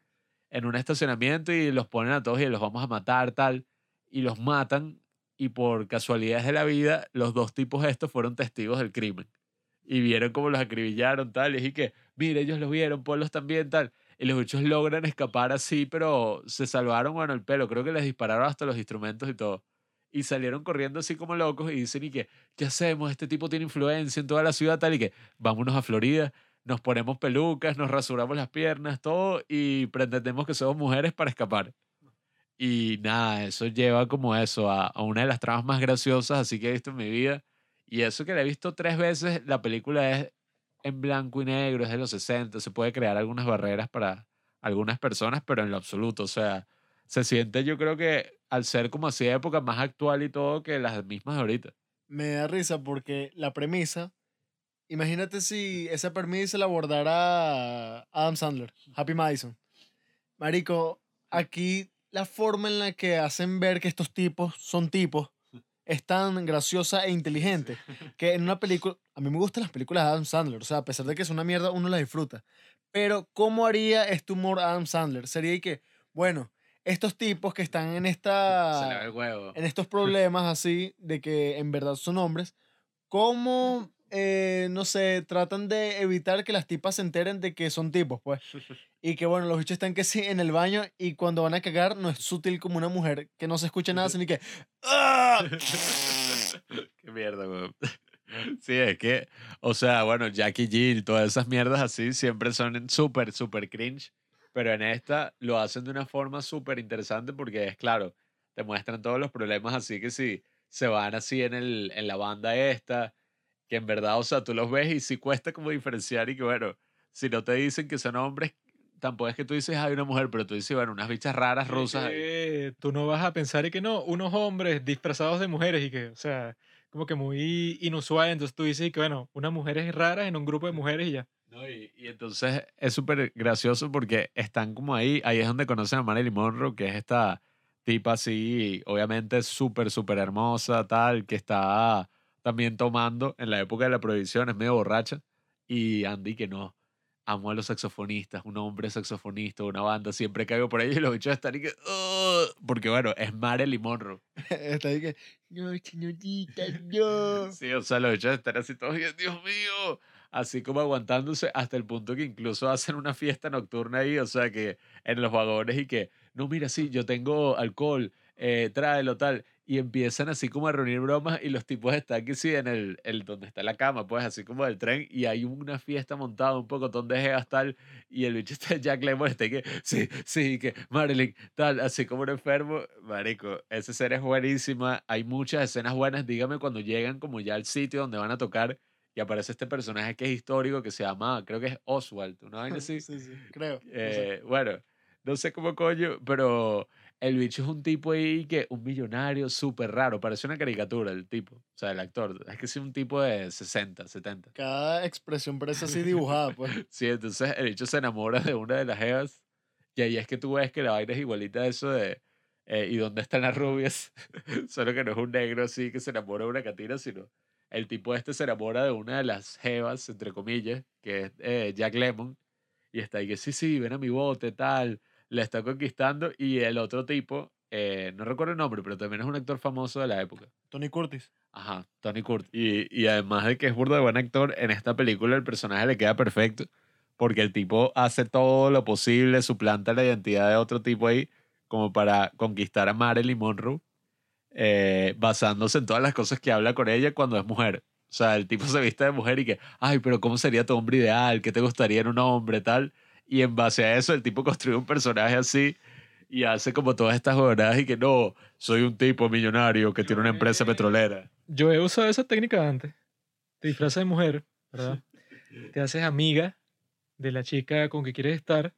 en un estacionamiento y los ponen a todos y los vamos a matar, tal, y los matan y por casualidades de la vida, los dos tipos estos fueron testigos del crimen. Y vieron cómo los acribillaron, tal, y que, mire, ellos los vieron, ponlos también, tal. Y los bichos logran escapar así, pero se salvaron, bueno, el pelo. Creo que les dispararon hasta los instrumentos y todo. Y salieron corriendo así como locos y dicen, y que, ¿qué hacemos? Este tipo tiene influencia en toda la ciudad, tal, y que, vámonos a Florida, nos ponemos pelucas, nos rasuramos las piernas, todo, y pretendemos que somos mujeres para escapar. Y nada, eso lleva como eso, a, a una de las tramas más graciosas así que he visto en mi vida. Y eso que la he visto tres veces, la película es en blanco y negro, es de los 60, se puede crear algunas barreras para algunas personas, pero en lo absoluto, o sea, se siente yo creo que al ser como así de época más actual y todo que las mismas de ahorita. Me da risa porque la premisa, imagínate si esa premisa la abordara Adam Sandler, Happy Madison. Marico, aquí la forma en la que hacen ver que estos tipos son tipos es tan graciosa e inteligente (laughs) que en una película, a mí me gustan las películas de Adam Sandler, o sea, a pesar de que es una mierda, uno las disfruta. Pero, ¿cómo haría este humor Adam Sandler? Sería que, bueno, estos tipos que están en Se le ve esta el huevo. en estos problemas así de que en verdad son hombres, ¿cómo, eh, no sé, tratan de evitar que las tipas se enteren de que son tipos, pues? (laughs) Y que, bueno, los bichos están que sí en el baño y cuando van a cagar no es sutil como una mujer que no se escucha nada, sino que... "Ah". (laughs) Qué mierda, weón. Sí, es que, o sea, bueno, Jackie Jill, todas esas mierdas así siempre son súper, súper cringe. Pero en esta lo hacen de una forma súper interesante porque es claro, te muestran todos los problemas así que si se van así en, el, en la banda esta, que en verdad, o sea, tú los ves y sí cuesta como diferenciar y que bueno, si no te dicen que son hombres, tampoco es que tú dices hay una mujer, pero tú dices, bueno, unas bichas raras rusas. Que tú no vas a pensar y que no, unos hombres disfrazados de mujeres y que, o sea, como que muy inusual. Entonces tú dices que, bueno, unas mujeres raras en un grupo de mujeres y ya. No, y, y entonces es súper gracioso porque están como ahí, ahí es donde conocen a Marilyn Monroe, que es esta tipa así, obviamente súper, súper hermosa, tal, que está también tomando en la época de la prohibición, es medio borracha, y Andy que no, amo a los saxofonistas, un hombre saxofonista, una banda, siempre caigo por ahí y los bichos están y que, porque bueno, es Marilyn Monroe. (laughs) Está ahí que... No, señorita, no. (laughs) Sí, o sea, los bichos están así todos, Dios mío, así como aguantándose hasta el punto que incluso hacen una fiesta nocturna ahí, o sea, que en los vagones y que, no, mira, sí, yo tengo alcohol, eh, tráelo, tal, y empiezan así como a reunir bromas y los tipos están que sí en el, el donde está la cama, pues así como del tren, y hay una fiesta montada, un pocotón de jeas, tal, y el bicho (laughs) está Jack Lemmon está que, sí, sí, que Marilyn, tal, así como un enfermo, marico, esa serie es buenísima, hay muchas escenas buenas, dígame cuando llegan como ya al sitio donde van a tocar, y aparece este personaje que es histórico, que se llama, creo que es Oswald, una vaina (laughs) así. Sí, sí, creo. no sé. Eh, bueno, no sé cómo coño, pero el bicho es un tipo ahí que, un millonario súper raro, parece una caricatura el tipo, o sea, el actor, es que es un tipo de 60, 70. Cada expresión parece así (laughs) dibujada, pues. Sí, entonces el bicho se enamora de una de las jevas y ahí es que tú ves que la vaina es igualita a eso de eh, ¿y dónde están las rubias? (laughs) Solo que no es un negro así que se enamora de una catina, sino el tipo este se enamora de una de las jevas, entre comillas, que es eh, Jack Lemon y está ahí que sí, sí, ven a mi bote, tal, la está conquistando y el otro tipo, eh, no recuerdo el nombre, pero también es un actor famoso de la época. Tony Curtis. Ajá, Tony Curtis. Y, y además de que es burdo de buen actor, en esta película el personaje le queda perfecto porque el tipo hace todo lo posible, suplanta la identidad de otro tipo ahí como para conquistar a Marilyn Monroe eh, basándose en todas las cosas que habla con ella cuando es mujer. O sea, el tipo se viste de mujer y que, ay, pero ¿cómo sería tu hombre ideal? ¿Qué te gustaría en un hombre? Tal. Y en base a eso, el tipo construye un personaje así y hace como todas estas jornadas y que no, soy un tipo millonario que tiene una empresa petrolera. Yo he usado esa técnica antes. Te disfrazas de mujer, ¿verdad? Te haces amiga de la chica con que quieres estar.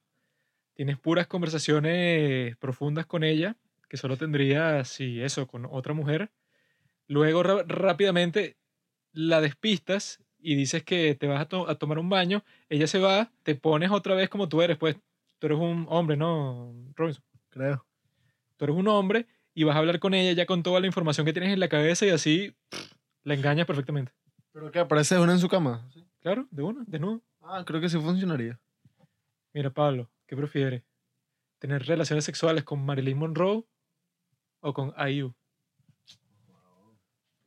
Tienes puras conversaciones profundas con ella, que solo tendrías, si eso, con otra mujer. Luego rápidamente la despistas y dices que te vas a, to- a tomar un baño. Ella se va, te pones otra vez como tú eres, pues tú eres un hombre, ¿no, Robinson? Creo. Tú eres un hombre y vas a hablar con ella ya con toda la información que tienes en la cabeza y así pff, la engañas perfectamente. ¿Pero qué? ¿Aparece una en su cama? Claro, de una, desnudo. Ah, creo que sí funcionaría. Mira, Pablo, ¿qué prefieres? ¿Tener relaciones sexuales con Marilyn Monroe o con IU?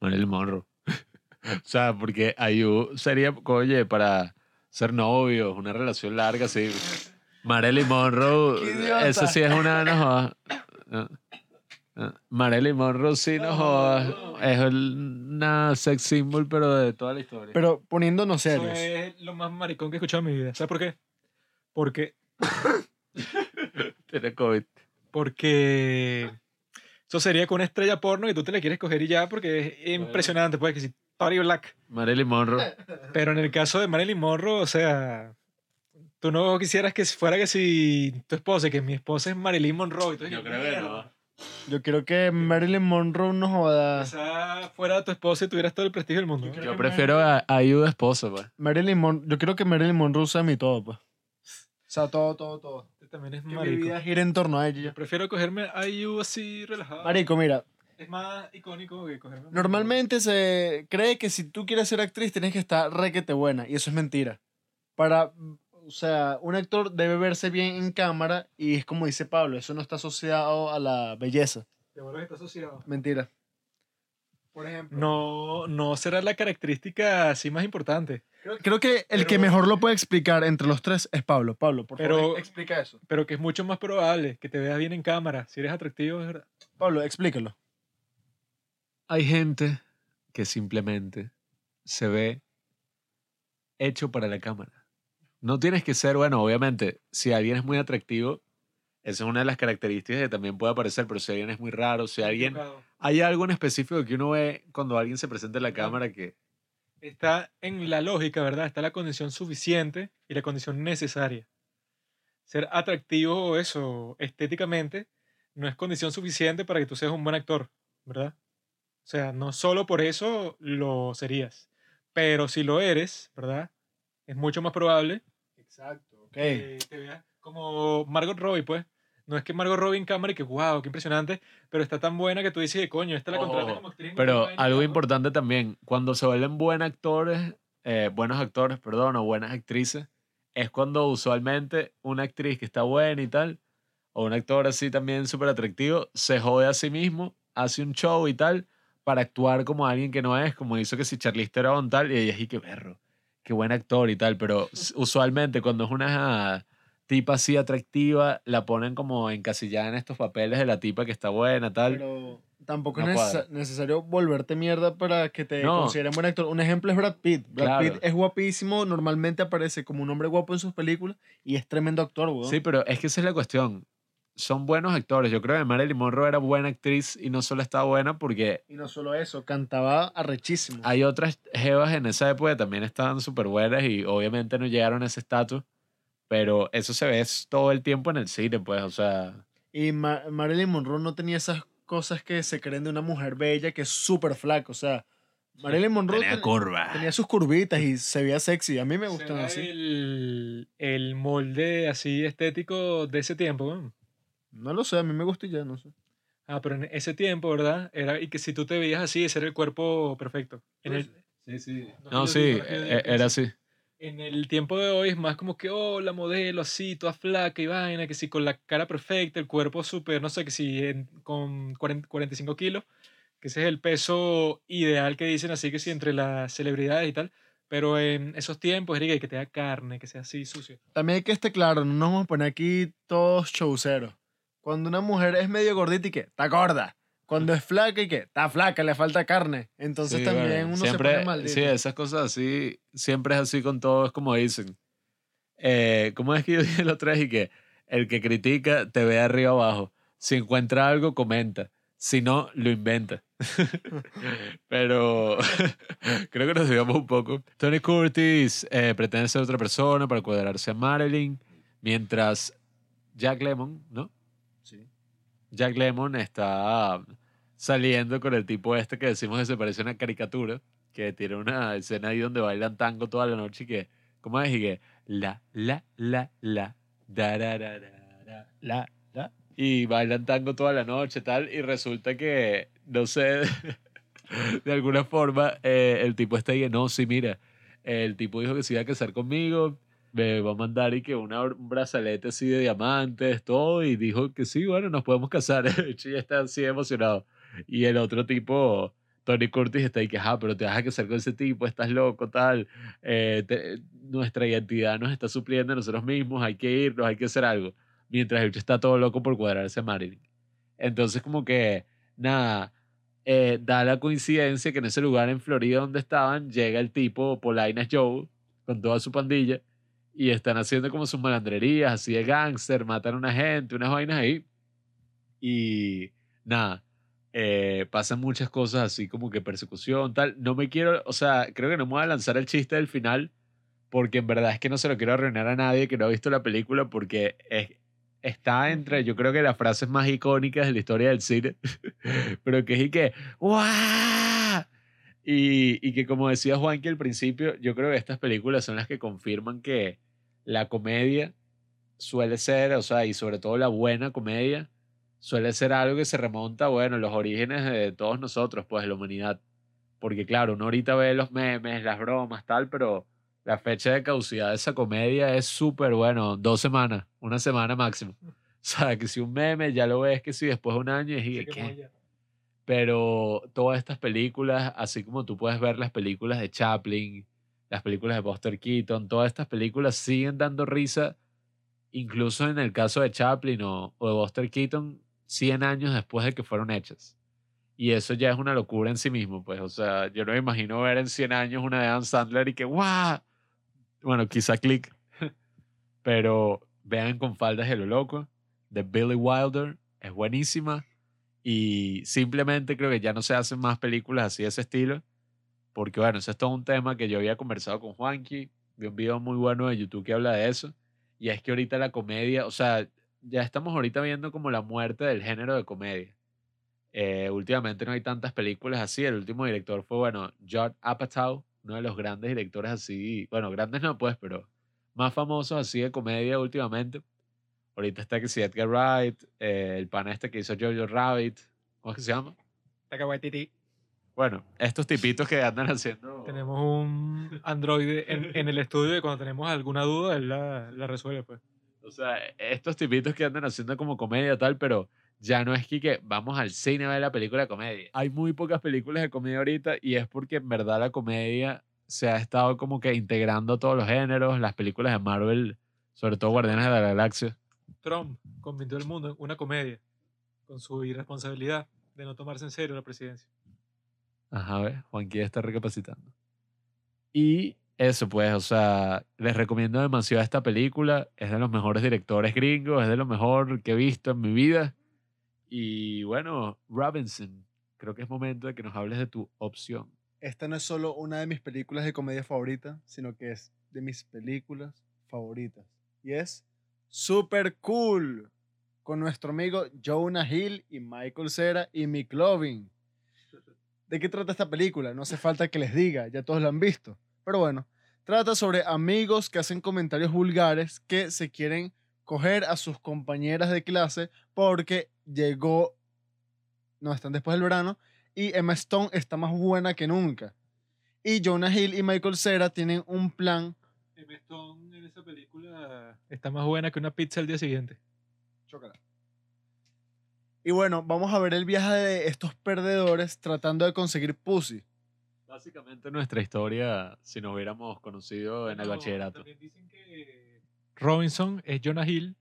Marilyn Monroe. o sea, porque Ayu sería, oye, para ser novios, una relación larga, sí. Marilyn Monroe, (laughs) esa sí es una, no jodas. Ah, ah. Marilyn Monroe sí, no jodas. Es el- una sex symbol, pero de toda la historia. Pero poniéndonos Eso serios. es lo más maricón que he escuchado en mi vida. ¿Sabes por qué? Porque, (laughs) Tiene COVID. porque eso sería con una estrella porno y tú te la quieres coger y ya porque es impresionante, pues que si Tony Black. Marilyn Monroe. (laughs) Pero en el caso de Marilyn Monroe, o sea, tú no quisieras que fuera que si tu esposa, que mi esposa es Marilyn Monroe. y tú Yo creo que no. Yo creo que Marilyn Monroe no joda. Esa fuera tu esposa y tuvieras todo el prestigio del mundo. Yo Yo prefiero a Ayu de esposo, pues. Marilyn Mon yo creo que Marilyn Monroe sea mi todo, pues. O sea, todo, todo, todo. También es Que mi marico. vida gira en torno a ella. Prefiero cogerme a IU así relajado. Marico, mira, Es más icónico que cogerme normalmente se cree que si tú quieres ser actriz tienes que estar requete buena, y eso es mentira. Para, o sea, un actor debe verse bien en cámara, y es como dice Pablo, eso no está asociado a la belleza. De bolas está asociado. Mentira. Por ejemplo. No, no será la característica así más importante. Creo, creo que el Pero- que mejor lo puede explicar entre los tres es Pablo. Pablo, por Pero- favor, explica eso. Pero que es mucho más probable que te veas bien en cámara. Si eres atractivo, es verdad. Pablo, explícalo. Hay gente que simplemente se ve hecho para la cámara. No tienes que ser, bueno, obviamente, si alguien es muy atractivo, esa es una de las características que también puede aparecer, pero si alguien es muy raro, si alguien... Hay algo en específico que uno ve cuando alguien se presenta en la cámara que... Está en la lógica, ¿verdad? Está la condición suficiente y la condición necesaria. Ser atractivo eso, estéticamente, no es condición suficiente para que tú seas un buen actor, ¿verdad? O sea, no solo por eso lo serías. Pero si lo eres, ¿verdad? Es mucho más probable Exacto, ok. que te veas como Margot Robbie, pues. No es que Margot Robbie en cámara y que, wow, qué impresionante, pero está tan buena que tú dices que coño, esta la contratan Ojo, como actriz. Pero algo importante también, cuando se vuelven buenos actores, eh, buenos actores, perdón, o buenas actrices, es cuando usualmente una actriz que está buena y tal, o un actor así también súper atractivo, se jode a sí mismo, hace un show y tal, para actuar como alguien que no es, como hizo que si Charlize Theron tal, y ella es y que perro, qué buen actor y tal, pero (laughs) usualmente cuando es una tipa así atractiva, la ponen como encasillada en estos papeles de la tipa que está buena, tal. Pero tampoco No es necesa- necesario volverte mierda para que te No. consideren buen actor. Un ejemplo es Brad Pitt. Brad Claro. Pitt es guapísimo, normalmente aparece como un hombre guapo en sus películas y es tremendo actor, weón. Sí, pero es que esa es la cuestión. Son buenos actores. Yo creo que Marilyn Monroe era buena actriz y no solo estaba buena porque Y no solo eso, cantaba arrechísimo. hay otras jevas en esa época que también estaban súper buenas y obviamente no llegaron a ese estatus. Pero eso se ve es todo el tiempo en el cine, pues, o sea... Y Ma- Marilyn Monroe no tenía esas cosas que se creen de una mujer bella que es súper flaca. O sea, (laughs) Marilyn Monroe ten- curva. tenía sus curvitas y se veía sexy. A mí me gustan ¿Será así. El, el molde así estético de ese tiempo. weón? No lo sé, a mí me gusta y ya, no sé. Ah, pero en ese tiempo, ¿verdad? Era, y que si tú te veías así, ese era el cuerpo perfecto. En el, Sí, sí. No, No, sí, e- era sí. así. En el tiempo de hoy es más como que, oh, la modelo así, toda flaca y vaina, que si con la cara perfecta, el cuerpo súper, no sé, que si con 40 45 kilos, que ese es el peso ideal que dicen así, que si entre las celebridades y tal. Pero en esos tiempos, que te da carne, que sea así sucio. También hay que estar claro, no nos vamos a poner aquí todos showceros. Cuando una mujer es medio gordita y que está gorda. Cuando es flaca y que está flaca, le falta carne. Entonces Sí, también bueno, uno siempre, se pone maldito. Sí, esas cosas así, siempre es así con todo, es como dicen. Eh, ¿Cómo es que yo (laughs) dije el otro día? Y que el que critica te ve arriba abajo. Si encuentra algo, comenta. Si no, lo inventa. (laughs) Pero (laughs) creo que nos digamos un poco. Tony Curtis eh, pretende ser otra persona para cuadrarse a Marilyn, mientras Jack Lemon, ¿no? Sí. Jack Lemon está saliendo con el tipo este que decimos que se parece a una caricatura, que tiene una escena ahí donde bailan tango toda la noche y que, ¿cómo es? Y que la, la, la, la, da, da, da, da, la, la. Y bailan tango toda la noche tal, y resulta que, no sé, (laughs) de alguna forma, eh, el tipo está ahí, no, sí, mira, el tipo dijo que se iba a casar conmigo, me va a mandar y que una, un brazalete así de diamantes, todo, y dijo que sí, bueno, nos podemos casar. (laughs) El ya está así emocionado. Y el otro tipo, Tony Curtis, está ahí que, ah, pero te vas a casar con ese tipo, estás loco, tal. eh, te- nuestra identidad nos está supliendo a nosotros mismos, hay que irnos, hay que hacer algo. Mientras el está todo loco por cuadrarse a Marilyn. Entonces, como que, nada, eh, da la coincidencia que en ese lugar en Florida donde estaban, llega el tipo Polainas Joe con toda su pandilla y están haciendo como sus malandrerías, así de gángster, matan a una gente, unas vainas ahí. Y nada, eh, pasan muchas cosas así como que persecución, tal. No me quiero, o sea, creo que no me voy a lanzar el chiste del final porque en verdad es que no se lo quiero arruinar a nadie que no ha visto la película porque es, está entre, yo creo que las frases más icónicas de la historia del cine, (laughs) pero que es y que, ¡guau! Y, y que como decía Juanqui al principio, yo creo que estas películas son las que confirman que la comedia suele ser, o sea, y sobre todo la buena comedia, suele ser algo que se remonta, bueno, a los orígenes de todos nosotros, pues, de la humanidad. Porque claro, uno ahorita ve los memes, las bromas, tal, pero la fecha de caducidad de esa comedia es súper bueno, dos semanas, una semana máximo. O sea, que si un meme ya lo ves que si después de un año y dije, ¿qué? Pero todas estas películas, así como tú puedes ver las películas de Chaplin, las películas de Buster Keaton, todas estas películas siguen dando risa, incluso en el caso de Chaplin o, o de Buster Keaton, 100 años después de que fueron hechas. Y eso ya es una locura en sí mismo, pues, o sea, yo no me imagino ver en 100 años una de Adam Sandler y que, ¡guau! Bueno, quizá click, (laughs) pero vean con faldas de lo loco, de Billy Wilder, es buenísima. Y simplemente creo que ya no se hacen más películas así de ese estilo. Porque bueno, ese es todo un tema que yo había conversado con Juanqui. Vi un video muy bueno de YouTube que habla de eso. Y es que ahorita la comedia, o sea, ya estamos ahorita viendo como la muerte del género de comedia. Eh, últimamente no hay tantas películas así. El último director fue, bueno, Judd Apatow, uno de los grandes directores así. Bueno, grandes no pues, pero más famosos así de comedia últimamente. Ahorita está que si Edgar Wright, eh, el pana este que hizo Jojo Rabbit, ¿cómo es que se llama? Taika Waititi. Bueno, estos tipitos que andan haciendo... Tenemos un androide en, en el estudio y cuando tenemos alguna duda, él la, la resuelve, pues. O sea, estos tipitos que andan haciendo como comedia tal, pero ya no es que, que vamos al cine a ver la película de comedia. Hay muy pocas películas de comedia ahorita y es porque en verdad la comedia se ha estado como que integrando todos los géneros, las películas de Marvel, sobre todo Guardianes de la Galaxia. Trump convirtió el mundo en una comedia con su irresponsabilidad de no tomarse en serio la presidencia. Ajá, a ver, Juanqui está recapacitando. Y eso, pues, o sea, les recomiendo demasiado esta película. Es de los mejores directores gringos, es de lo mejor que he visto en mi vida. Y bueno, Robinson, creo que es momento de que nos hables de tu opción. Esta no es solo una de mis películas de comedia favoritas, sino que es de mis películas favoritas. Y es Super Cool, con nuestro amigo Jonah Hill y Michael Cera y Mick Lovin. ¿De qué trata esta película? No hace falta que les diga, ya todos la han visto. Pero bueno, trata sobre amigos que hacen comentarios vulgares que se quieren coger a sus compañeras de clase porque llegó, no, están después del verano, y Emma Stone está más buena que nunca. Y Jonah Hill y Michael Cera tienen un plan. Emma Stone en esa película está más buena que una pizza el día siguiente. Chócala. Y bueno, vamos a ver el viaje de estos perdedores tratando de conseguir pussy. Básicamente nuestra historia, si nos hubiéramos conocido en el bachillerato. También dicen que Robinson es Jonah Hill,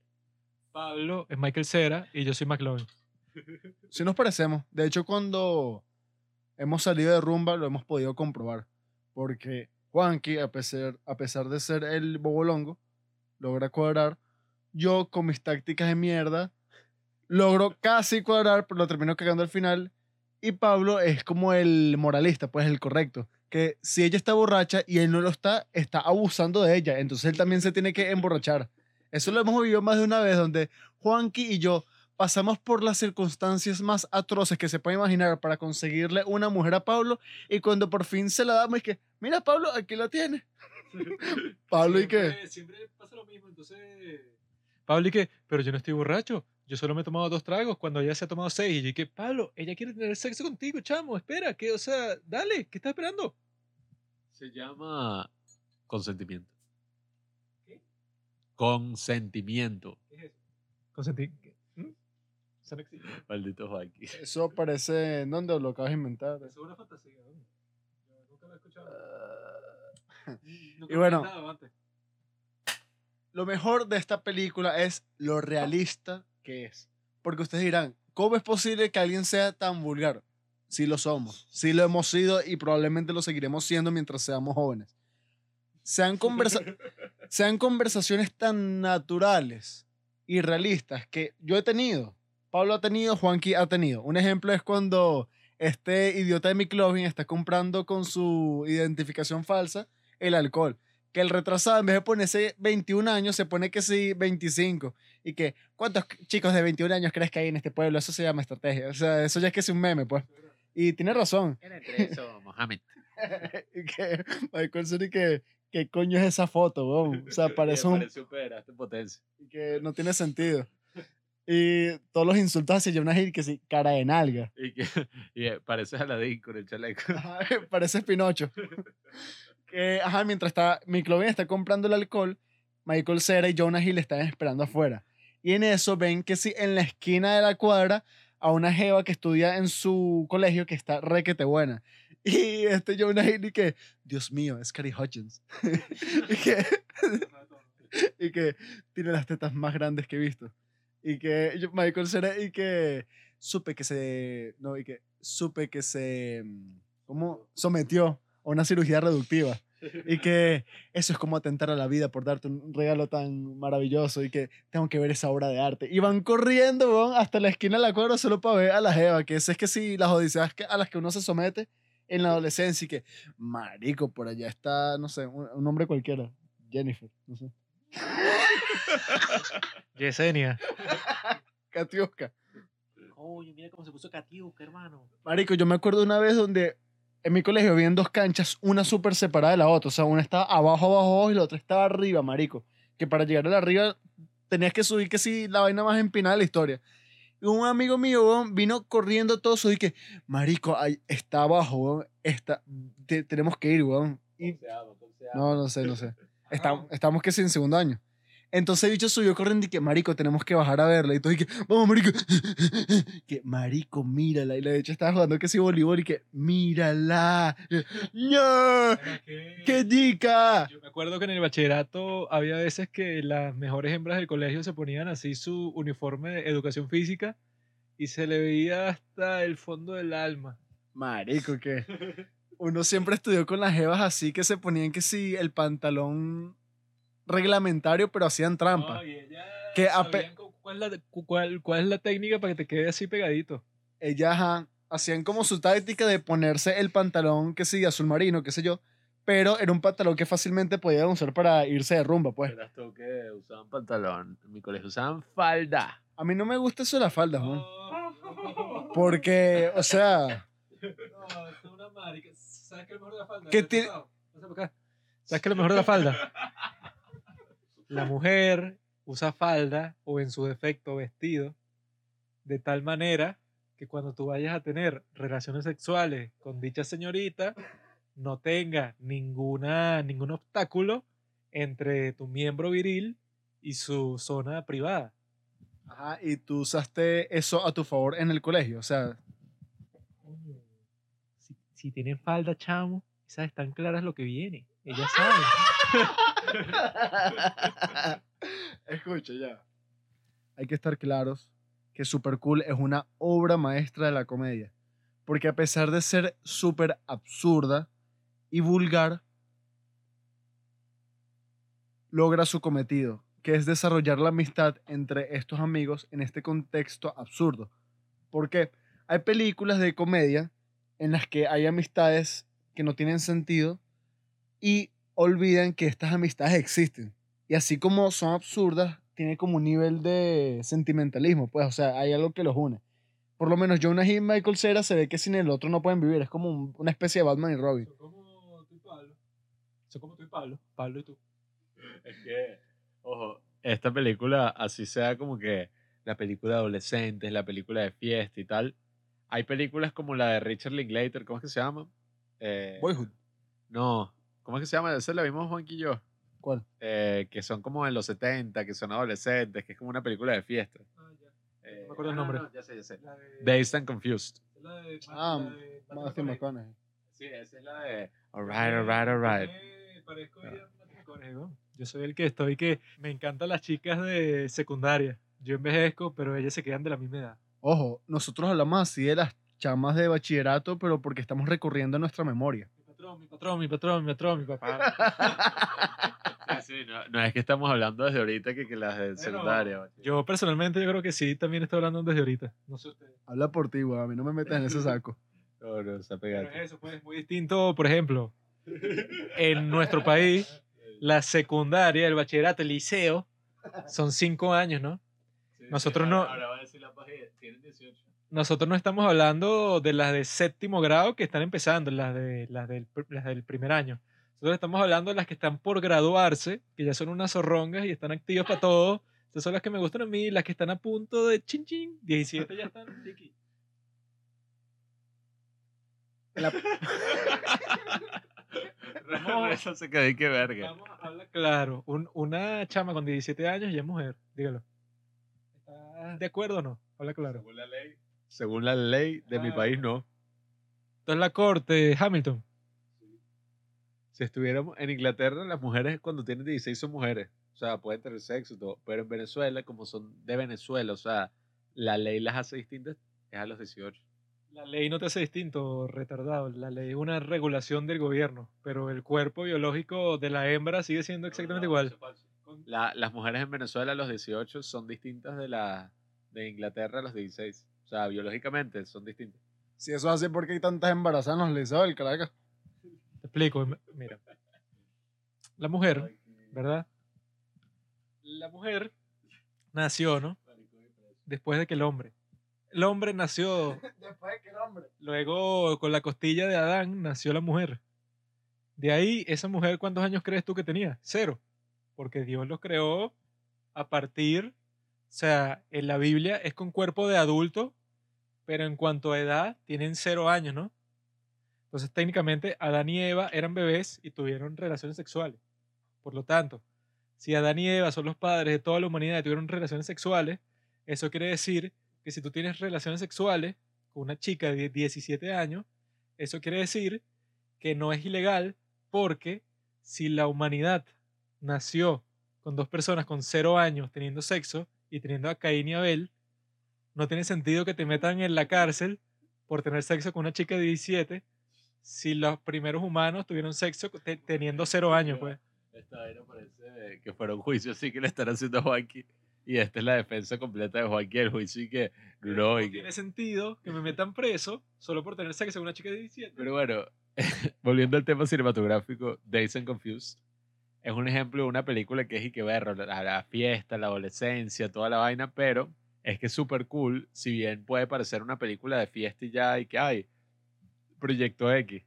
Pablo es Michael Cera y yo soy McLovin. (laughs) Sí nos parecemos. De hecho, cuando hemos salido de rumba lo hemos podido comprobar. Porque Juanqui, a pesar, a pesar de ser el bobolongo, logra cuadrar. Yo, con mis tácticas de mierda, logro casi cuadrar, pero lo termino cagando al final. Y Pablo es como el moralista, pues el correcto. Que si ella está borracha y él no lo está, está abusando de ella. Entonces él también se tiene que emborrachar. Eso lo hemos vivido más de una vez, donde Juanqui y yo pasamos por las circunstancias más atroces que se puede imaginar para conseguirle una mujer a Pablo y cuando por fin se la damos es que, mira Pablo, aquí la tiene. (laughs) Pablo, ¿y qué? Siempre pasa lo mismo, entonces... Pablo, ¿y qué? Pero yo no estoy borracho. Yo solo me he tomado dos tragos cuando ella se ha tomado seis. Y yo, ¿y qué? Pablo, ella quiere tener sexo contigo, chamo. Espera, que, o sea, dale, ¿qué estás esperando? Se llama consentimiento. ¿Qué? Consentimiento. ¿Qué es eso? Consentí. ¿qué? ¿Mm? Eso no existe. Maldito Juanqui. Eso parece, ¿dónde lo acabas de inventar? Eso es una fantasía. ¿no? Yo nunca lo he escuchado. Ah. (laughs) Nunca y bueno. antes. Lo mejor de esta película es lo realista que es. Porque ustedes dirán, ¿cómo es posible que alguien sea tan vulgar? Sí lo somos, sí lo hemos sido y probablemente lo seguiremos siendo mientras seamos jóvenes. Sean, conversa (laughs) sean conversaciones tan naturales y realistas que yo he tenido, Pablo ha tenido, Juanqui ha tenido. Un ejemplo es cuando este idiota de McLovin está comprando con su identificación falsa el alcohol. Que el retrasado, en vez de ponerse 21 años, se pone que sí 25. Y que, ¿cuántos chicos de 21 años crees que hay en este pueblo? Eso se llama estrategia. O sea, eso ya es que es un meme, pues. Y tiene razón. Entre eso, Mohamed. (laughs) y que Michael y que, ¿qué coño es esa foto, weón? O sea, (laughs) parece un... Parece en potencia. y que no tiene sentido. Y todos los insultos hacia Jonah Hill, que sí, cara de nalga. Y, que, (laughs) y eh, pareces Aladín con el chaleco. Ajá, Parece Pinocho. Que, ajá, mientras está, McLovin está comprando el alcohol, Michael Cera y Jonah Hill están esperando afuera. Y en eso ven que sí, en la esquina de la cuadra, a una jeva que estudia en su colegio que está requete buena. Y este Jonah Hill y que, Dios mío, es Cary Hutchins. (laughs) y que, (laughs) y que tiene las tetas más grandes que he visto. Y que Michael Cera y que supe que se, no, y que supe que se, mm, ¿cómo? Sometió a una cirugía reductiva. Y (laughs) que eso es como atentar a la vida por darte un regalo tan maravilloso y que tengo que ver esa obra de arte. Y van corriendo, weón, hasta la esquina de la cuadra solo para ver a la jeva, que ese es que sí, las odiseas a las que uno se somete en la adolescencia y que, marico, por allá está, no sé, un, un hombre cualquiera, Jennifer, no sé, (laughs) Yesenia. (laughs) Katiuska. Coño, mira cómo se puso Katiuska, hermano. Marico, yo me acuerdo una vez donde en mi colegio habían dos canchas, una súper separada de la otra. O sea, una estaba abajo, abajo, y la otra estaba arriba, marico. Que para llegar a la arriba tenías que subir que sí, la vaina más empinada de la historia. Y un amigo mío, vino corriendo todo eso y que, marico, ahí está abajo, está, te- tenemos que ir, weón. Y, no, no sé, no sé. (laughs) Estamos, estamos que sí en segundo año. Entonces bicho subió corriendo y que, marico, tenemos que bajar a verla. Y todo y que, vamos, marico. (laughs) Que, marico, mírala. Y la bicha estaba jugando que sí voleibol y que, mírala. ¡No! ¡Qué dica! Yo me acuerdo que en el bachillerato había veces que las mejores hembras del colegio se ponían así su uniforme de educación física y se le veía hasta el fondo del alma. Marico, que (laughs) uno siempre estudió con las jevas así que se ponían que sí, el pantalón reglamentario, pero hacían trampa. No, y ellas Que ape- sabían cu- cuál, es la, cu- cuál- cuál es la técnica para que te quede así pegadito. ellas ajá, hacían como su táctica de ponerse el pantalón, que sí, azul marino, qué sé yo, pero era un pantalón que fácilmente podían usar para irse de rumba, pues. Eras tú que usaban pantalón. En mi colegio usaban falda. A mí no me gusta eso de las faldas, Oh. Juan. Porque, o sea, (laughs) No, es una marica. ¿Sabes qué es lo mejor de la falda? ¿Qué tiene-. ¿Sabes qué es lo mejor de la falda? La mujer usa falda o en su defecto vestido de tal manera que cuando tú vayas a tener relaciones sexuales con dicha señorita no tenga ninguna, ningún obstáculo entre tu miembro viril y su zona privada. ajá, y tú usaste eso a tu favor en el colegio, o sea, Si, si tienen falda, chamo, esas están claras lo que viene. Ellas saben. (laughs) (laughs) Escucha ya. Hay que estar claros que Super Cool es una obra maestra de la comedia. Porque a pesar de ser súper absurda y vulgar, logra su cometido, que es desarrollar la amistad entre estos amigos en este contexto absurdo. Porque hay películas de comedia en las que hay amistades que no tienen sentido y olvidan que estas amistades existen. Y así como son absurdas, tiene como un nivel de sentimentalismo, pues, o sea, hay algo que los une. Por lo menos Jonah y Michael Cera se ve que sin el otro no pueden vivir, es como un- una especie de Batman y Robin. Son como tú y Pablo. Son como tú y Pablo. Pablo y tú. Es que, ojo, esta película, así sea como que la película de adolescentes, la película de fiesta y tal, hay películas como la de Richard Linklater, ¿cómo es que se llama? Eh, Boyhood. No, ¿cómo es que se llama? Esa la vimos Juanqui y yo. ¿Cuál? Eh, que son como en los 70, que son adolescentes, que es como una película de fiesta. Eh, me acuerdo el no, no, nombre. no, ya sé, ya sé. La de, Dazed and Confused. la de, Ah, Matthew McConaughey. McConaughey. Sí, esa es la de Alright, alright, alright. Eh, parezco ya Matthew McConaughey, ¿no? Yo soy el que estoy que me encantan las chicas de secundaria. Yo envejezco, pero ellas se quedan de la misma edad. Ojo, nosotros hablamos así de las chamas de bachillerato, pero porque estamos recurriendo a nuestra memoria. Mi patrón, mi patrón, mi patrón, mi patrón, mi papá. Sí, (laughs) sí, no, no es que estamos hablando desde ahorita que, que las de secundaria. Yo personalmente yo creo que sí, también estoy hablando desde ahorita. No sé ustedes. Habla por ti, güey, a mí no me metas en ese saco. (laughs) No, no, está Pero pegado. es eso, pues, muy distinto, por ejemplo, en nuestro país, la secundaria, el bachillerato, el liceo, son cinco años, ¿no? Nosotros no- Ahora va a decir la página, tienen 18. Nosotros no estamos hablando de las de séptimo grado que están empezando, las, de, las, del, las del primer año. Nosotros estamos hablando de las que están por graduarse, que ya son unas zorrongas y están activas para todo. Esas son las que me gustan a mí, las que están a punto de chin chin. 17 ya están (laughs) aquí. La- Vamos, eso se quedó y qué verga. Vamos a hablar claro. Un- una chama con 17 años ya es mujer. Dígalo. ¿Estás de acuerdo o no? Habla claro. Según la ley. Según la ley de mi país, no. Entonces la corte, Hamilton. Si estuviéramos en Inglaterra, las mujeres cuando tienen 16 son mujeres. O sea, pueden tener sexo y todo. Pero en Venezuela, como son de Venezuela, o sea, la ley las hace distintas, es a los 18. La ley no te hace distinto, retardado. La ley es una regulación del gobierno, pero el cuerpo biológico de la hembra sigue siendo exactamente igual. La- las mujeres en Venezuela a los 18 son distintas de la de Inglaterra a los 16. O sea, biológicamente son distintas. Si eso es así, ¿por qué hay tantas embarazadas en los liceos del Caracas? Te explico. Mira. La mujer, ¿verdad? La mujer nació, ¿no? Después de que el hombre. El hombre nació, (laughs) Después de que el hombre. luego con la costilla de Adán nació la mujer. De ahí, esa mujer, ¿cuántos años crees tú que tenía? Cero. Porque Dios los creó a partir, o sea, en la Biblia es con cuerpo de adulto, pero en cuanto a edad, tienen cero años, ¿no? Entonces, técnicamente, Adán y Eva eran bebés y tuvieron relaciones sexuales. Por lo tanto, si Adán y Eva son los padres de toda la humanidad y tuvieron relaciones sexuales, eso quiere decir que si tú tienes relaciones sexuales con una chica de 17 años, eso quiere decir que no es ilegal porque si la humanidad nació con dos personas con cero años teniendo sexo y teniendo a Caín y Abel, no tiene sentido que te metan en la cárcel por tener sexo con una chica de 17 si los primeros humanos tuvieron sexo te- teniendo cero años, pues. Esta vaina parece que fuera un juicio así que le están haciendo a Juanqui. Y esta es la defensa completa de Juanqui, el juicio y que no, No y que- tiene sentido que me metan preso solo por tener sexo con una chica de 17. Pero bueno, (laughs) volviendo al tema cinematográfico, Days and Confused es un ejemplo de una película que es y que ver la, la fiesta, la adolescencia, toda la vaina, pero es que es súper cool, si bien puede parecer una película de fiesta y ya, y que hay Proyecto X.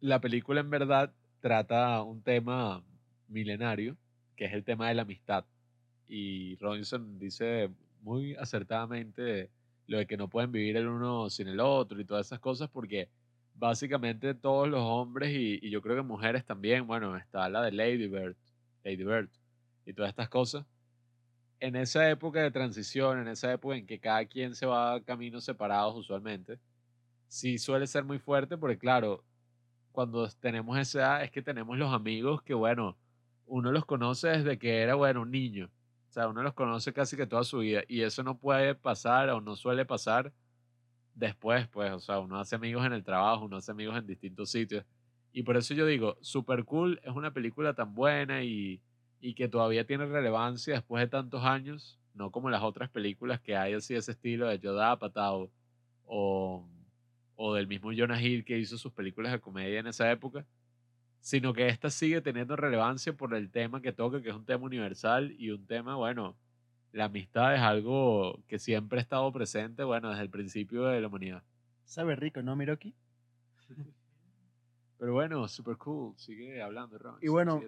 La película en verdad trata un tema milenario, que es el tema de la amistad. Y Robinson dice muy acertadamente lo de que no pueden vivir el uno sin el otro y todas esas cosas porque básicamente todos los hombres y, y yo creo que mujeres también, bueno, está la de Lady Bird, Lady Bird y todas estas cosas. En esa época de transición, en esa época en que cada quien se va a caminos separados usualmente, sí suele ser muy fuerte porque claro, cuando tenemos esa edad es que tenemos los amigos que bueno, uno los conoce desde que era bueno, un niño. O sea, uno los conoce casi que toda su vida y eso no puede pasar o no suele pasar después, pues, o sea, uno hace amigos en el trabajo, uno hace amigos en distintos sitios. Y por eso yo digo, Super Cool es una película tan buena y, y que todavía tiene relevancia después de tantos años, no como las otras películas que hay así de ese estilo de Yoda Apatow o, o del mismo Jonah Hill que hizo sus películas de comedia en esa época, sino que esta sigue teniendo relevancia por el tema que toca, que es un tema universal y un tema, bueno, la amistad es algo que siempre ha estado presente, bueno, desde el principio de la humanidad. Sabe rico, ¿no, Miroki? (laughs) Pero bueno, super cool, sigue hablando, Ron. Y bueno.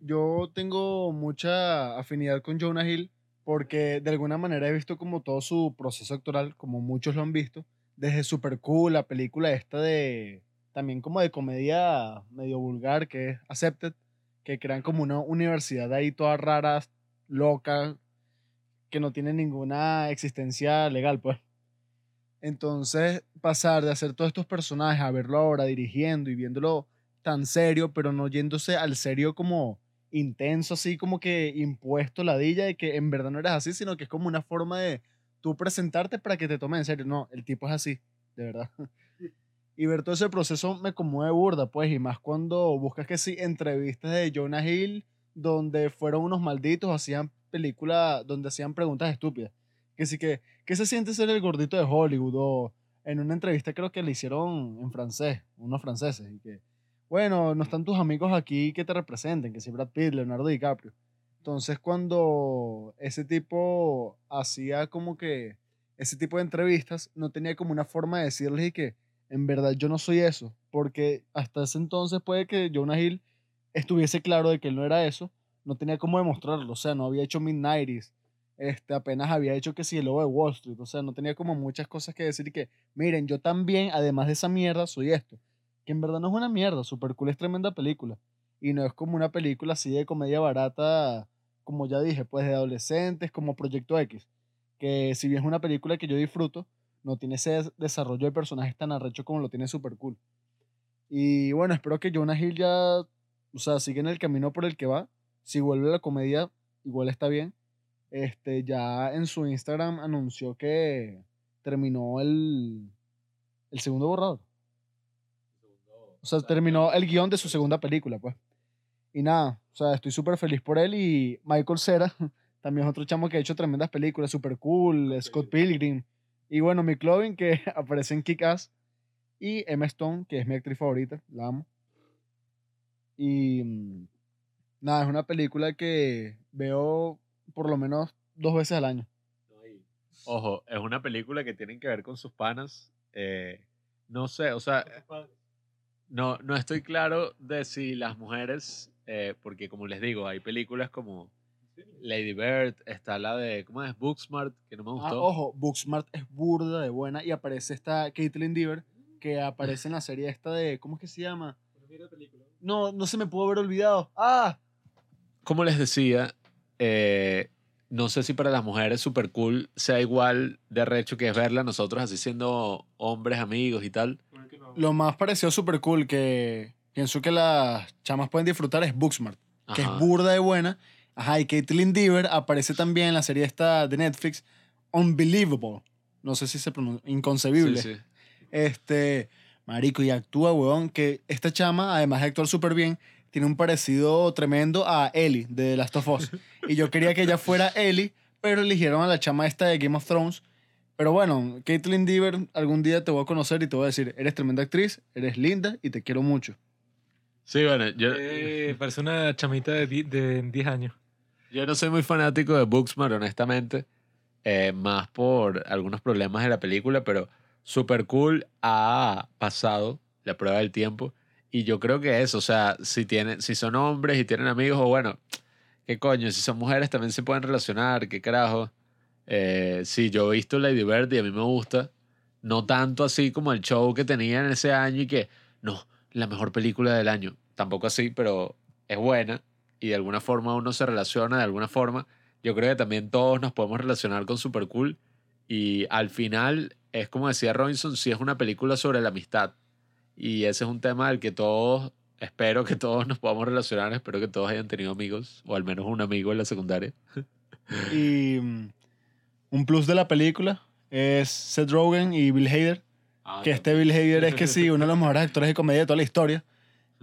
Yo tengo mucha afinidad con Jonah Hill porque de alguna manera he visto como todo su proceso actoral, como muchos lo han visto, desde Super Cool, la película esta de, también como de comedia medio vulgar, que es Accepted, que crean como una universidad ahí toda rara, loca, que no tiene ninguna existencia legal, pues. Entonces, pasar de hacer todos estos personajes a verlo ahora dirigiendo y viéndolo tan serio, pero no yéndose al serio como intenso, así como que impuesto ladilla de que en verdad no eres así, sino que es como una forma de tú presentarte para que te tomen en serio. No, el tipo es así, de verdad. Y ver todo ese proceso me conmueve burda, pues, y más cuando buscas que sí, entrevistas de Jonah Hill, donde fueron unos malditos, hacían películas, donde hacían preguntas estúpidas. Que sí que, ¿qué se siente ser el gordito de Hollywood? O en una entrevista creo que le hicieron en francés, unos franceses, y que, bueno, no están tus amigos aquí que te representen, que si Brad Pitt, Leonardo DiCaprio. Entonces, cuando ese tipo hacía como que ese tipo de entrevistas, no tenía como una forma de decirles que, en verdad yo no soy eso, porque hasta ese entonces puede que Jonah Hill estuviese claro de que él no era eso, no tenía cómo demostrarlo, o sea, no había hecho Midnighties, este, apenas había hecho que sí, el lobo de Wall Street, o sea, no tenía como muchas cosas que decir que, miren, yo también, además de esa mierda, soy esto, que en verdad no es una mierda, Super Cool es tremenda película, y no es como una película así de comedia barata, como ya dije, pues de adolescentes, como Proyecto X, que si bien es una película que yo disfruto, no tiene ese des- desarrollo de personajes tan arrecho como lo tiene Super Cool. Y bueno, espero que Jonah Hill ya, o sea, siga en el camino por el que va. Si vuelve a la comedia, igual está bien. Este, ya en su Instagram anunció que terminó el, el segundo borrador. O sea, terminó el guion de su segunda película, pues. Y nada, o sea, estoy súper feliz por él. Y Michael Cera, (laughs) también es otro chamo que ha hecho tremendas películas, super cool, Scott Pilgrim. Y bueno, McLovin, que (laughs) aparece en Kick-Ass. Y Emma Stone, que es mi actriz favorita, la amo. Y mm, nada, es una película que veo por lo menos dos veces al año. Ojo, es una película que tienen que ver con sus panas. eh, no sé, o sea, no, no estoy claro de si las mujeres, eh, porque como les digo, hay películas como Lady Bird, está la de, ¿cómo es? Booksmart, que no me Ah, gustó. ojo, Booksmart es burda de buena y aparece esta Caitlyn Dever que aparece en la serie esta de, ¿cómo es que se llama? No, no se me pudo haber olvidado. Ah, Como les decía, eh, no sé si para las mujeres super cool sea igual de recho que es verla nosotros así siendo hombres, amigos y tal. Lo más parecido super cool que pienso que las chamas pueden disfrutar es Booksmart, que Ajá. es burda de buena. Ajá, y Caitlyn Dever aparece también en la serie esta de Netflix, Unbelievable. No sé si se pronuncia, inconcebible. Sí, sí. Este, marico, y actúa, weón, que esta chama, además de actuar súper bien, tiene un parecido tremendo a Ellie de The Last of Us. Y yo quería que ella fuera Ellie, pero eligieron a la chama esta de Game of Thrones. Pero bueno, Caitlyn Dever, algún día te voy a conocer y te voy a decir, eres tremenda actriz, eres linda y te quiero mucho. Sí, bueno, yo, Eh, parece una chamita de 10 años. yo no soy muy fanático de Booksmart, honestamente, eh, más por algunos problemas de la película, pero super cool ha pasado la prueba del tiempo. Y yo creo que eso, o sea, si, tienen, si son hombres y tienen amigos, o bueno, qué coño, si son mujeres también se pueden relacionar, qué carajo. Eh, sí, yo he visto Lady Bird y a mí me gusta. No tanto así como el show que tenía en ese año y que, no, la mejor película del año. Tampoco así, pero es buena y de alguna forma uno se relaciona, de alguna forma. Yo creo que también todos nos podemos relacionar con Super Cool y al final es como decía Robinson, sí es una película sobre la amistad y ese es un tema del que todos, espero que todos nos podamos relacionar, espero que todos hayan tenido amigos o al menos un amigo en la secundaria. Y mm, un plus de la película es Seth Rogen y Bill Hader. que este Bill Hader es que sí, (laughs) uno de los mejores actores de comedia de toda la historia.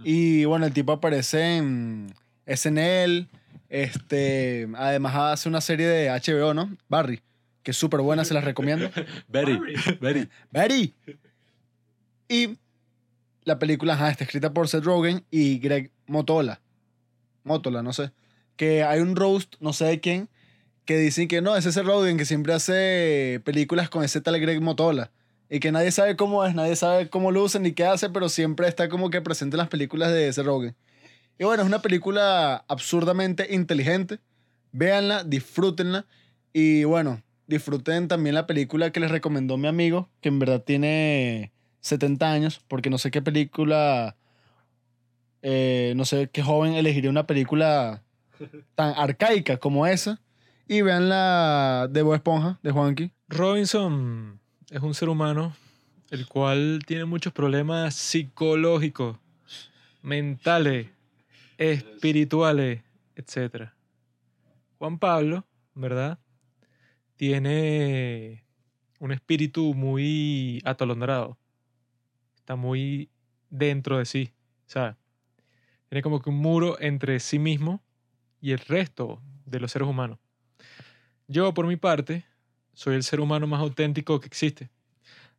Y bueno, el tipo aparece en SNL, este, además hace una serie de HBO, ¿no? Barry, que es súper buena, se las recomiendo. (laughs) Very, very. Barry. Y la película ajá, está escrita por Seth Rogen y Greg Motola. Motola, no sé. Que hay un roast, no sé de quién, que dicen que no, es ese Rogen que siempre hace películas con ese tal Greg Motola. Y que nadie sabe cómo es, nadie sabe cómo luce ni qué hace, pero siempre está como que presente en las películas de ese Rogen. Y bueno, es una película absurdamente inteligente. Véanla, disfrútenla. Y bueno, disfruten también la película que les recomendó mi amigo, que en verdad tiene 70 años, porque no sé qué película, eh, no sé qué joven elegiría una película tan arcaica como esa. Y vean la de Bob Esponja, de Juanqui. Robinson es un ser humano el cual tiene muchos problemas psicológicos, mentales, espirituales, etc. Juan Pablo, ¿verdad? Tiene un espíritu muy atolondrado. Está muy dentro de sí, ¿sabes? Tiene como que un muro entre sí mismo y el resto de los seres humanos. Yo, por mi parte, soy el ser humano más auténtico que existe.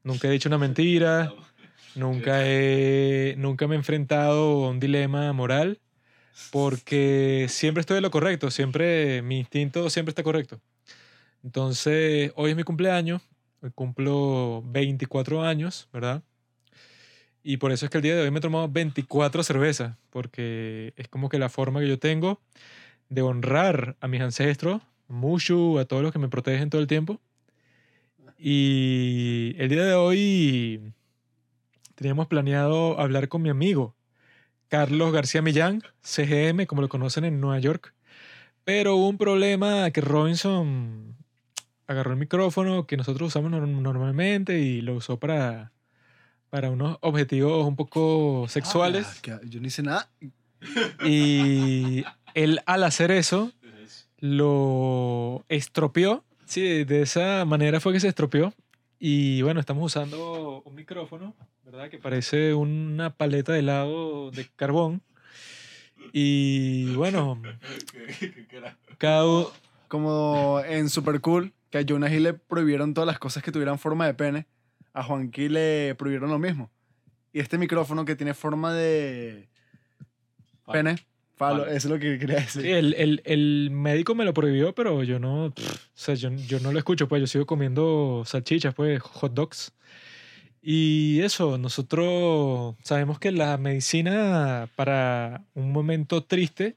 Nunca he dicho una mentira, (laughs) nunca, he, nunca me he enfrentado a un dilema moral, porque siempre estoy de lo correcto, siempre mi instinto siempre está correcto. Entonces, hoy es mi cumpleaños, hoy cumplo 24 años, ¿verdad? Y por eso es que el día de hoy me he tomado 24 cervezas, porque es como que la forma que yo tengo de honrar a mis ancestros, Mushu, a todos los que me protegen todo el tiempo. Y el día de hoy teníamos planeado hablar con mi amigo, Carlos García Millán, CGM, como lo conocen en Nueva York. Pero hubo un problema que Robinson agarró el micrófono que nosotros usamos norm- normalmente y lo usó para, para unos objetivos un poco sexuales. Ah, yo no hice nada. Y él al hacer eso lo estropeó. Sí, de esa manera fue que se estropeó. Y bueno, estamos usando un micrófono, ¿verdad? Que parece una paleta de helado de carbón. Y bueno, (laughs) cada Como en Super Cool, que a Jonah Hill le prohibieron todas las cosas que tuvieran forma de pene. A Juanqui le prohibieron lo mismo. Y este micrófono que tiene forma de pene, falo, Falo. eso es lo que quería decir. Sí, el, el- el médico me lo prohibió, pero yo no, pff, o sea, yo, yo no lo escucho, pues yo sigo comiendo salchichas, pues hot dogs. Y eso, nosotros sabemos que la medicina para un momento triste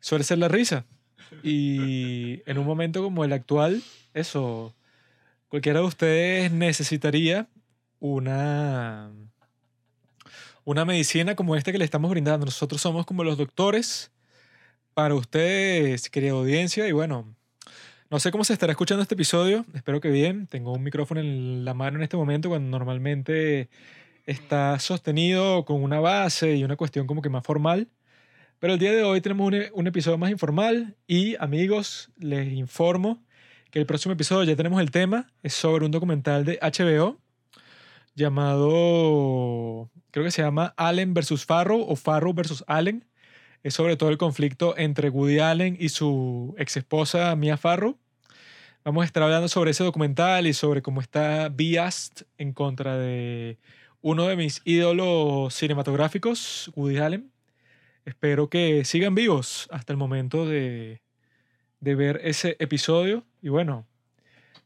suele ser la risa. Y en un momento como el actual, eso, cualquiera de ustedes necesitaría una, una medicina como esta que le estamos brindando. Nosotros somos como los doctores para ustedes, querida audiencia. Y bueno, no sé cómo se estará escuchando este episodio. Espero que bien. Tengo un micrófono en la mano en este momento cuando normalmente está sostenido con una base y una cuestión como que más formal. Pero el día de hoy tenemos un, e- un episodio más informal y amigos, les informo que el próximo episodio ya tenemos el tema. Es sobre un documental de HBO llamado, creo que se llama Allen versus Farrow o Farrow versus Allen. Es sobre todo el conflicto entre Woody Allen y su ex esposa Mia Farrow. Vamos a estar hablando sobre ese documental y sobre cómo está biased en contra de uno de mis ídolos cinematográficos, Woody Allen. Espero que sigan vivos hasta el momento de, de ver ese episodio. Y bueno,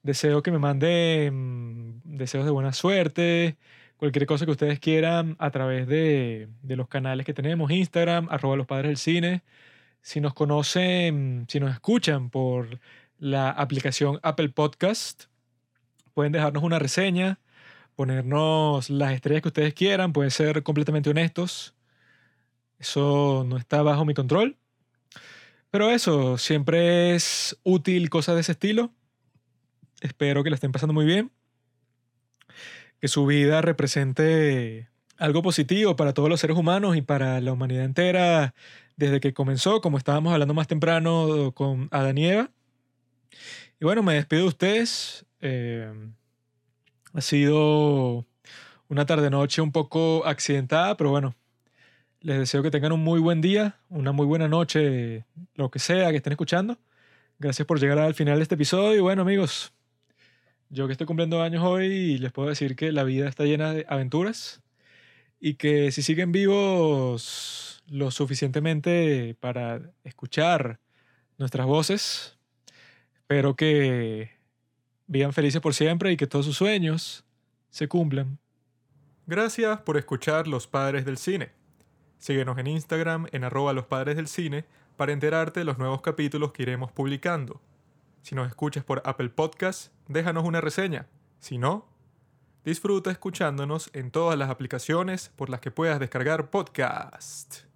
deseo que me manden deseos de buena suerte, cualquier cosa que ustedes quieran a través de, de los canales que tenemos, Instagram, arroba los padres del cine. Si nos conocen, si nos escuchan por la aplicación Apple Podcast, pueden dejarnos una reseña, ponernos las estrellas que ustedes quieran, pueden ser completamente honestos. Eso no está bajo mi control. Pero eso, siempre es útil cosas de ese estilo. Espero que la estén pasando muy bien. Que su vida represente algo positivo para todos los seres humanos y para la humanidad entera desde que comenzó, como estábamos hablando más temprano con Adán y Eva. Bueno, me despido de ustedes. Eh, ha sido una tarde-noche un poco accidentada, pero bueno, les deseo que tengan un muy buen día, una muy buena noche, lo que sea que estén escuchando. Gracias por llegar al final de este episodio. Y bueno, amigos, yo que estoy cumpliendo años hoy, les puedo decir que la vida está llena de aventuras y que si siguen vivos lo suficientemente para escuchar nuestras voces, espero que vivan felices por siempre y que todos sus sueños se cumplan. Gracias por escuchar Los Padres del Cine. Síguenos en Instagram en arroba los padres del cine para enterarte de los nuevos capítulos que iremos publicando. Si nos escuchas por Apple Podcast, déjanos una reseña. Si no, disfruta escuchándonos en todas las aplicaciones por las que puedas descargar podcast.